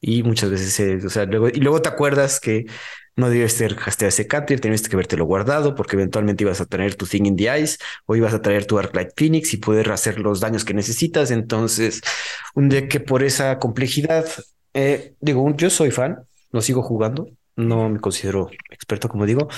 Y muchas veces, o sea, luego, y luego te acuerdas que no debes ser castear ese cantrip, tenías que lo guardado porque eventualmente ibas a tener tu Thing in the Ice o ibas a traer tu Arclight Phoenix y poder hacer los daños que necesitas. Entonces, un deck que por esa complejidad, eh, digo, yo soy fan, lo sigo jugando, no me considero experto, como digo,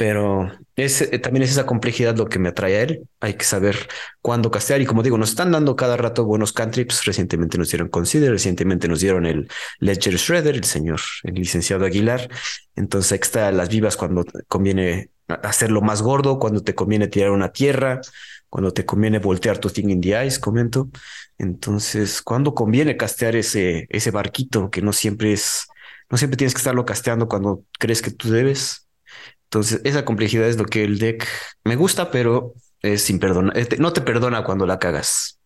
pero es, eh, también es esa complejidad lo que me atrae a él. Hay que saber cuándo castear. Y como digo, nos están dando cada rato buenos cantrips. Recientemente nos dieron Consider, recientemente nos dieron el Ledger Shredder, el señor, el licenciado Aguilar. Entonces, está las vivas cuando conviene hacerlo más gordo, cuando te conviene tirar una tierra, cuando te conviene voltear tu thing in the ice, comento. Entonces, cuando conviene castear ese, ese barquito que no siempre es no siempre tienes que estarlo casteando cuando crees que tú debes. Entonces, esa complejidad es lo que el deck me gusta, pero es sin perdonar. Este, no te perdona cuando la cagas.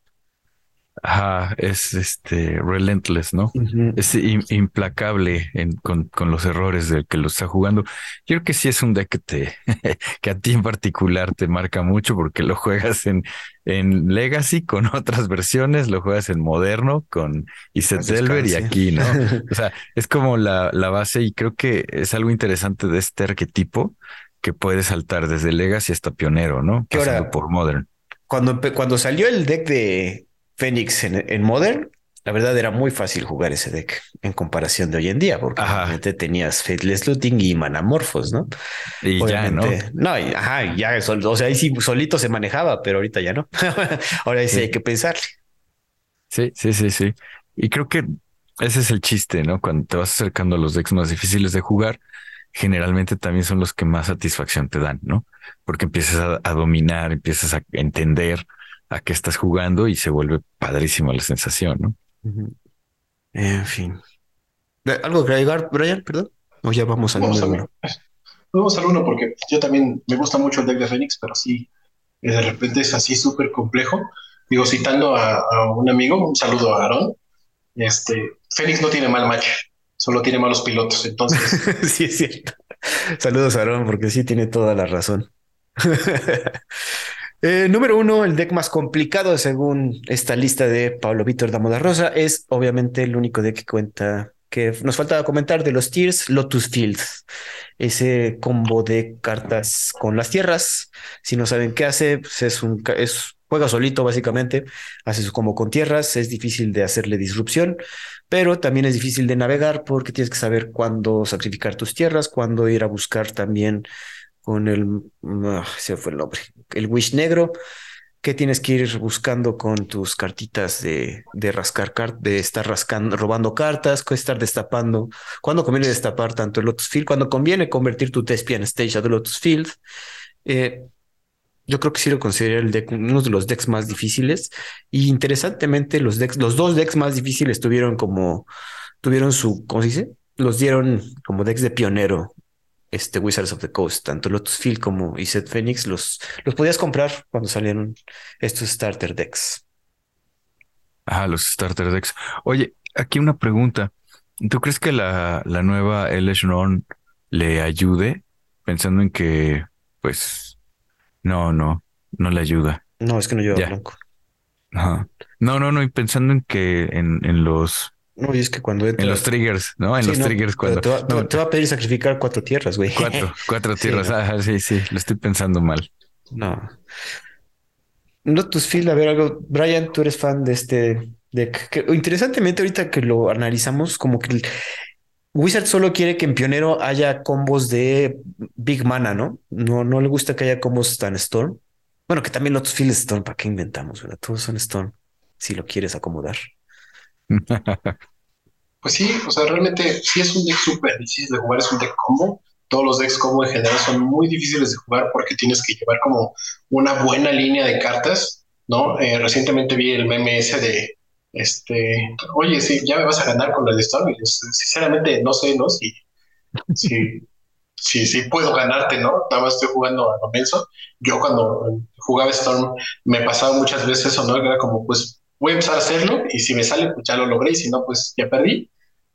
Ajá, es este relentless, ¿no? Es implacable con, los errores del que lo está jugando. Yo creo que sí es un deck que te, que a ti en particular te marca mucho porque lo juegas en, en Legacy con otras versiones, lo juegas en moderno con Iset Delver y aquí, ¿no? o sea, es como la, la base y creo que es algo interesante de este arquetipo que puede saltar desde Legacy hasta Pionero, ¿no? Pasando por Modern. Cuando, cuando salió el deck de Fénix en, Modern, la verdad era muy fácil jugar ese deck en comparación de hoy en día, porque realmente tenías Faithless Looting y Manamorphos, ¿no? Y ya, ¿no? No, ajá, ya, o sea, ahí sí solito se manejaba, pero ahorita ya no. Ahora sí, hay que pensar. Sí, sí, sí, sí. Y creo que ese es el chiste, ¿no? Cuando te vas acercando a los decks más difíciles de jugar, generalmente también son los que más satisfacción te dan, ¿no? Porque empiezas a dominar, empiezas a entender a qué estás jugando y se vuelve padrísima la sensación, ¿no? En fin. ¿Algo que agregar, Brian? Perdón. O ya vamos al vamos uno. Vamos al uno porque yo también me gusta mucho el deck de Fénix, pero sí, de repente es así súper complejo. Digo, citando a, un amigo, un saludo a Aaron, este, Fénix no tiene mal match, solo tiene malos pilotos, entonces. sí, es cierto. Saludos a Aaron, porque sí tiene toda la razón. Eh, número uno, el deck más complicado según esta lista de Pablo Víctor Damoda Rosa es obviamente el único deck que cuenta que nos falta comentar de los tiers, Lotus Fields, ese combo de cartas con las tierras. Si no saben qué hace, pues es un es juega solito básicamente, hace su combo con tierras, es difícil de hacerle disrupción, pero también es difícil de navegar porque tienes que saber cuándo sacrificar tus tierras, cuándo ir a buscar también con el, ah, se fue el nombre, el Wish negro, que tienes que ir buscando con tus cartitas de, de rascar, de estar rascando, robando cartas, estar destapando. Cuando conviene destapar tanto el Lotus Field, cuando conviene convertir tu Tespian Stage a Lotus Field. Eh, yo creo que sí lo considero el deck, uno de los decks más difíciles. Y interesantemente, los decks, los dos decks más difíciles tuvieron como, tuvieron su, ¿cómo se dice? Los dieron como decks de pionero este Wizards of the Coast, tanto Lotus Field como Iset Phoenix, los, los podías comprar cuando salieron estos starter decks. Ah, los starter decks. Oye, aquí una pregunta. ¿Tú crees que la, la nueva Ron le ayude? Pensando en que, pues, no, no, no le ayuda. No, es que no lleva blanco. Ajá. No, no, no, y pensando en que en, en los no, y es que cuando En los triggers, ¿no? En los triggers cuando... Te va, a pedir sacrificar cuatro tierras, güey. Cuatro, cuatro tierras. Ah, sí, sí, lo estoy pensando mal. No. Lotus Field, a ver algo. Brian, tú eres fan de este deck. Que, interesantemente, ahorita que lo analizamos, como que el Wizard solo quiere que en Pionero haya combos de Big Mana, ¿no? No, no le gusta que haya combos tan Storm. Bueno, que también Lotus Field es Storm. ¿Para qué inventamos? ¿verdad? Todos son Storm. Si lo quieres acomodar. Pues sí, o sea, realmente sí es un deck súper difícil de jugar, es un deck combo. Todos los decks combo en general son muy difíciles de jugar porque tienes que llevar como una buena línea de cartas, ¿no? Eh, recientemente vi el meme ese de, este, oye, sí, ya me vas a ganar con el Storm. Y sinceramente no sé, ¿no? Si, si, si, si, puedo ganarte, ¿no? Nada más estoy jugando a lo menso. Yo cuando jugaba Storm me pasaba muchas veces eso, ¿no? Era como, pues, voy a empezar a hacerlo y si me sale, pues ya lo logré y si no, pues ya perdí.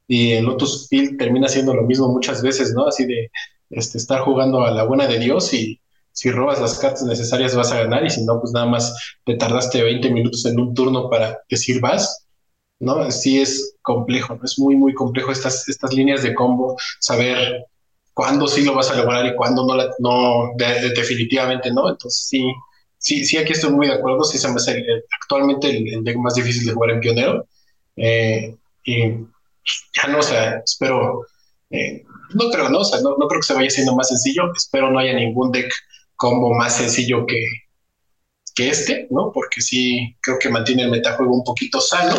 Y el Lotus Field termina siendo lo mismo muchas veces, ¿no? Así de este, estar jugando a la buena de Dios y si robas las cartas necesarias vas a ganar y si no, pues nada más te tardaste 20 minutos en un turno para que sirvas. ¿no? Sí es complejo, es muy, muy complejo estas, estas líneas de combo, saber cuándo sí lo vas a lograr y cuándo no, la, no definitivamente no. Entonces sí, sí, sí, aquí estoy muy de acuerdo, sí se me hace actualmente el, deck más difícil de jugar en pionero. Eh, y ya no, o sea, espero, eh, no creo, no, o sea, no, no creo que se vaya siendo más sencillo, espero no haya ningún deck combo más sencillo que, que este, ¿no? Porque sí creo que mantiene el metajuego un poquito sano,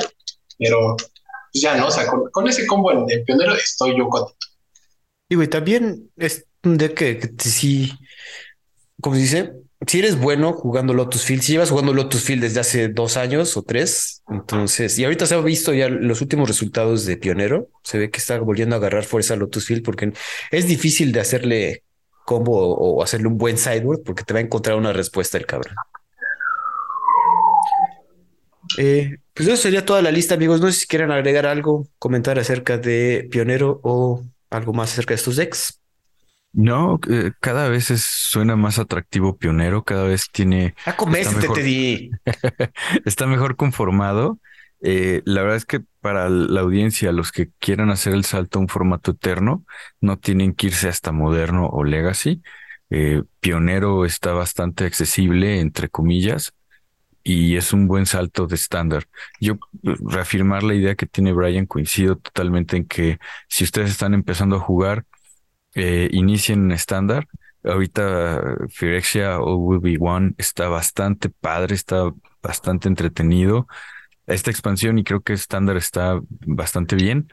pero pues ya no, o sea, con, ese combo en, pionero estoy yo contento. Digo, y también es un deck que, que sí, como se dice, si eres bueno jugando Lotus Field, si llevas jugando Lotus Field desde hace dos años o tres, entonces, y ahorita se ha visto ya los últimos resultados de Pionero, se ve que está volviendo a agarrar fuerza Lotus Field porque es difícil de hacerle combo o hacerle un buen sideboard porque te va a encontrar una respuesta el cabrón. Eh, pues eso sería toda la lista, amigos. No sé si quieren agregar algo, comentar acerca de Pionero o algo más acerca de estos decks. No, eh, cada vez suena más atractivo Pionero, cada vez tiene... Ah, comeste, te di. está mejor conformado. Eh, la verdad es que para la audiencia, los que quieran hacer el salto a un formato eterno, no tienen que irse hasta moderno o legacy. Eh, Pionero está bastante accesible, entre comillas, y es un buen salto de estándar. Yo reafirmar la idea que tiene Brian, coincido totalmente en que si ustedes están empezando a jugar, eh, inicien en estándar. Ahorita Phyrexia o Will Be One está bastante padre, está bastante entretenido. Esta expansión y creo que estándar está bastante bien.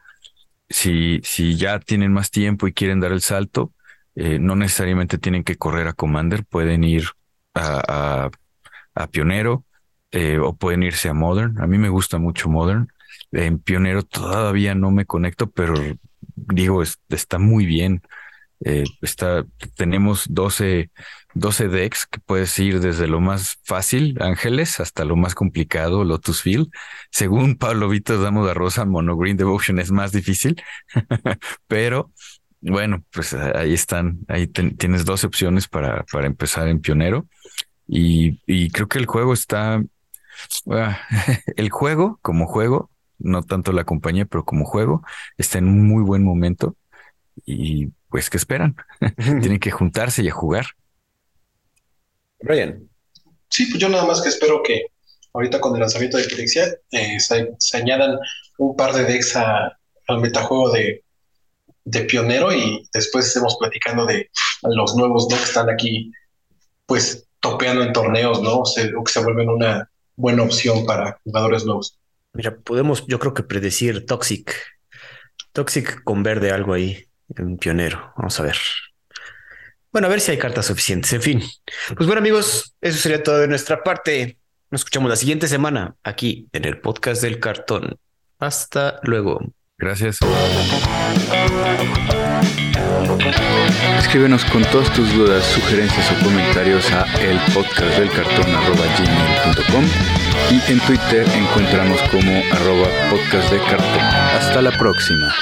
Si, si ya tienen más tiempo y quieren dar el salto, eh, no necesariamente tienen que correr a Commander, pueden ir a, a, Pionero eh, o pueden irse a Modern. A mí me gusta mucho Modern. En Pionero todavía no me conecto, pero digo, está muy bien. Eh, tenemos 12, 12 decks que puedes ir desde lo más fácil, Ángeles, hasta lo más complicado, Lotus Field. Según Pablo Vito Damo de Rosa, Mono Green Devotion es más difícil, pero bueno, pues ahí están, ahí tienes 12 opciones para, empezar en Pionero. Y, y creo que el juego está, ah, el juego como juego, no tanto la compañía, pero como juego, está en un muy buen momento. Y pues, ¿qué esperan? Tienen que juntarse y a jugar. Brian. Sí, pues yo nada más que espero que ahorita con el lanzamiento de Pirexia eh, se, añadan un par de decks al metajuego de, de pionero y después estemos platicando de los nuevos ¿no? que están aquí, pues topeando en torneos, ¿no? O, o que se vuelven una buena opción para jugadores nuevos. Mira, podemos, yo creo que predecir Toxic. Toxic con verde, algo ahí un pionero. Vamos a ver. Bueno, a ver si hay cartas suficientes. En fin. Pues bueno, amigos, eso sería todo de nuestra parte. Nos escuchamos la siguiente semana aquí en el podcast del cartón. Hasta luego. Gracias. Escríbenos con todas tus dudas, sugerencias o comentarios a el podcast del cartón y en Twitter encontramos como arroba podcast de cartón. Hasta la próxima.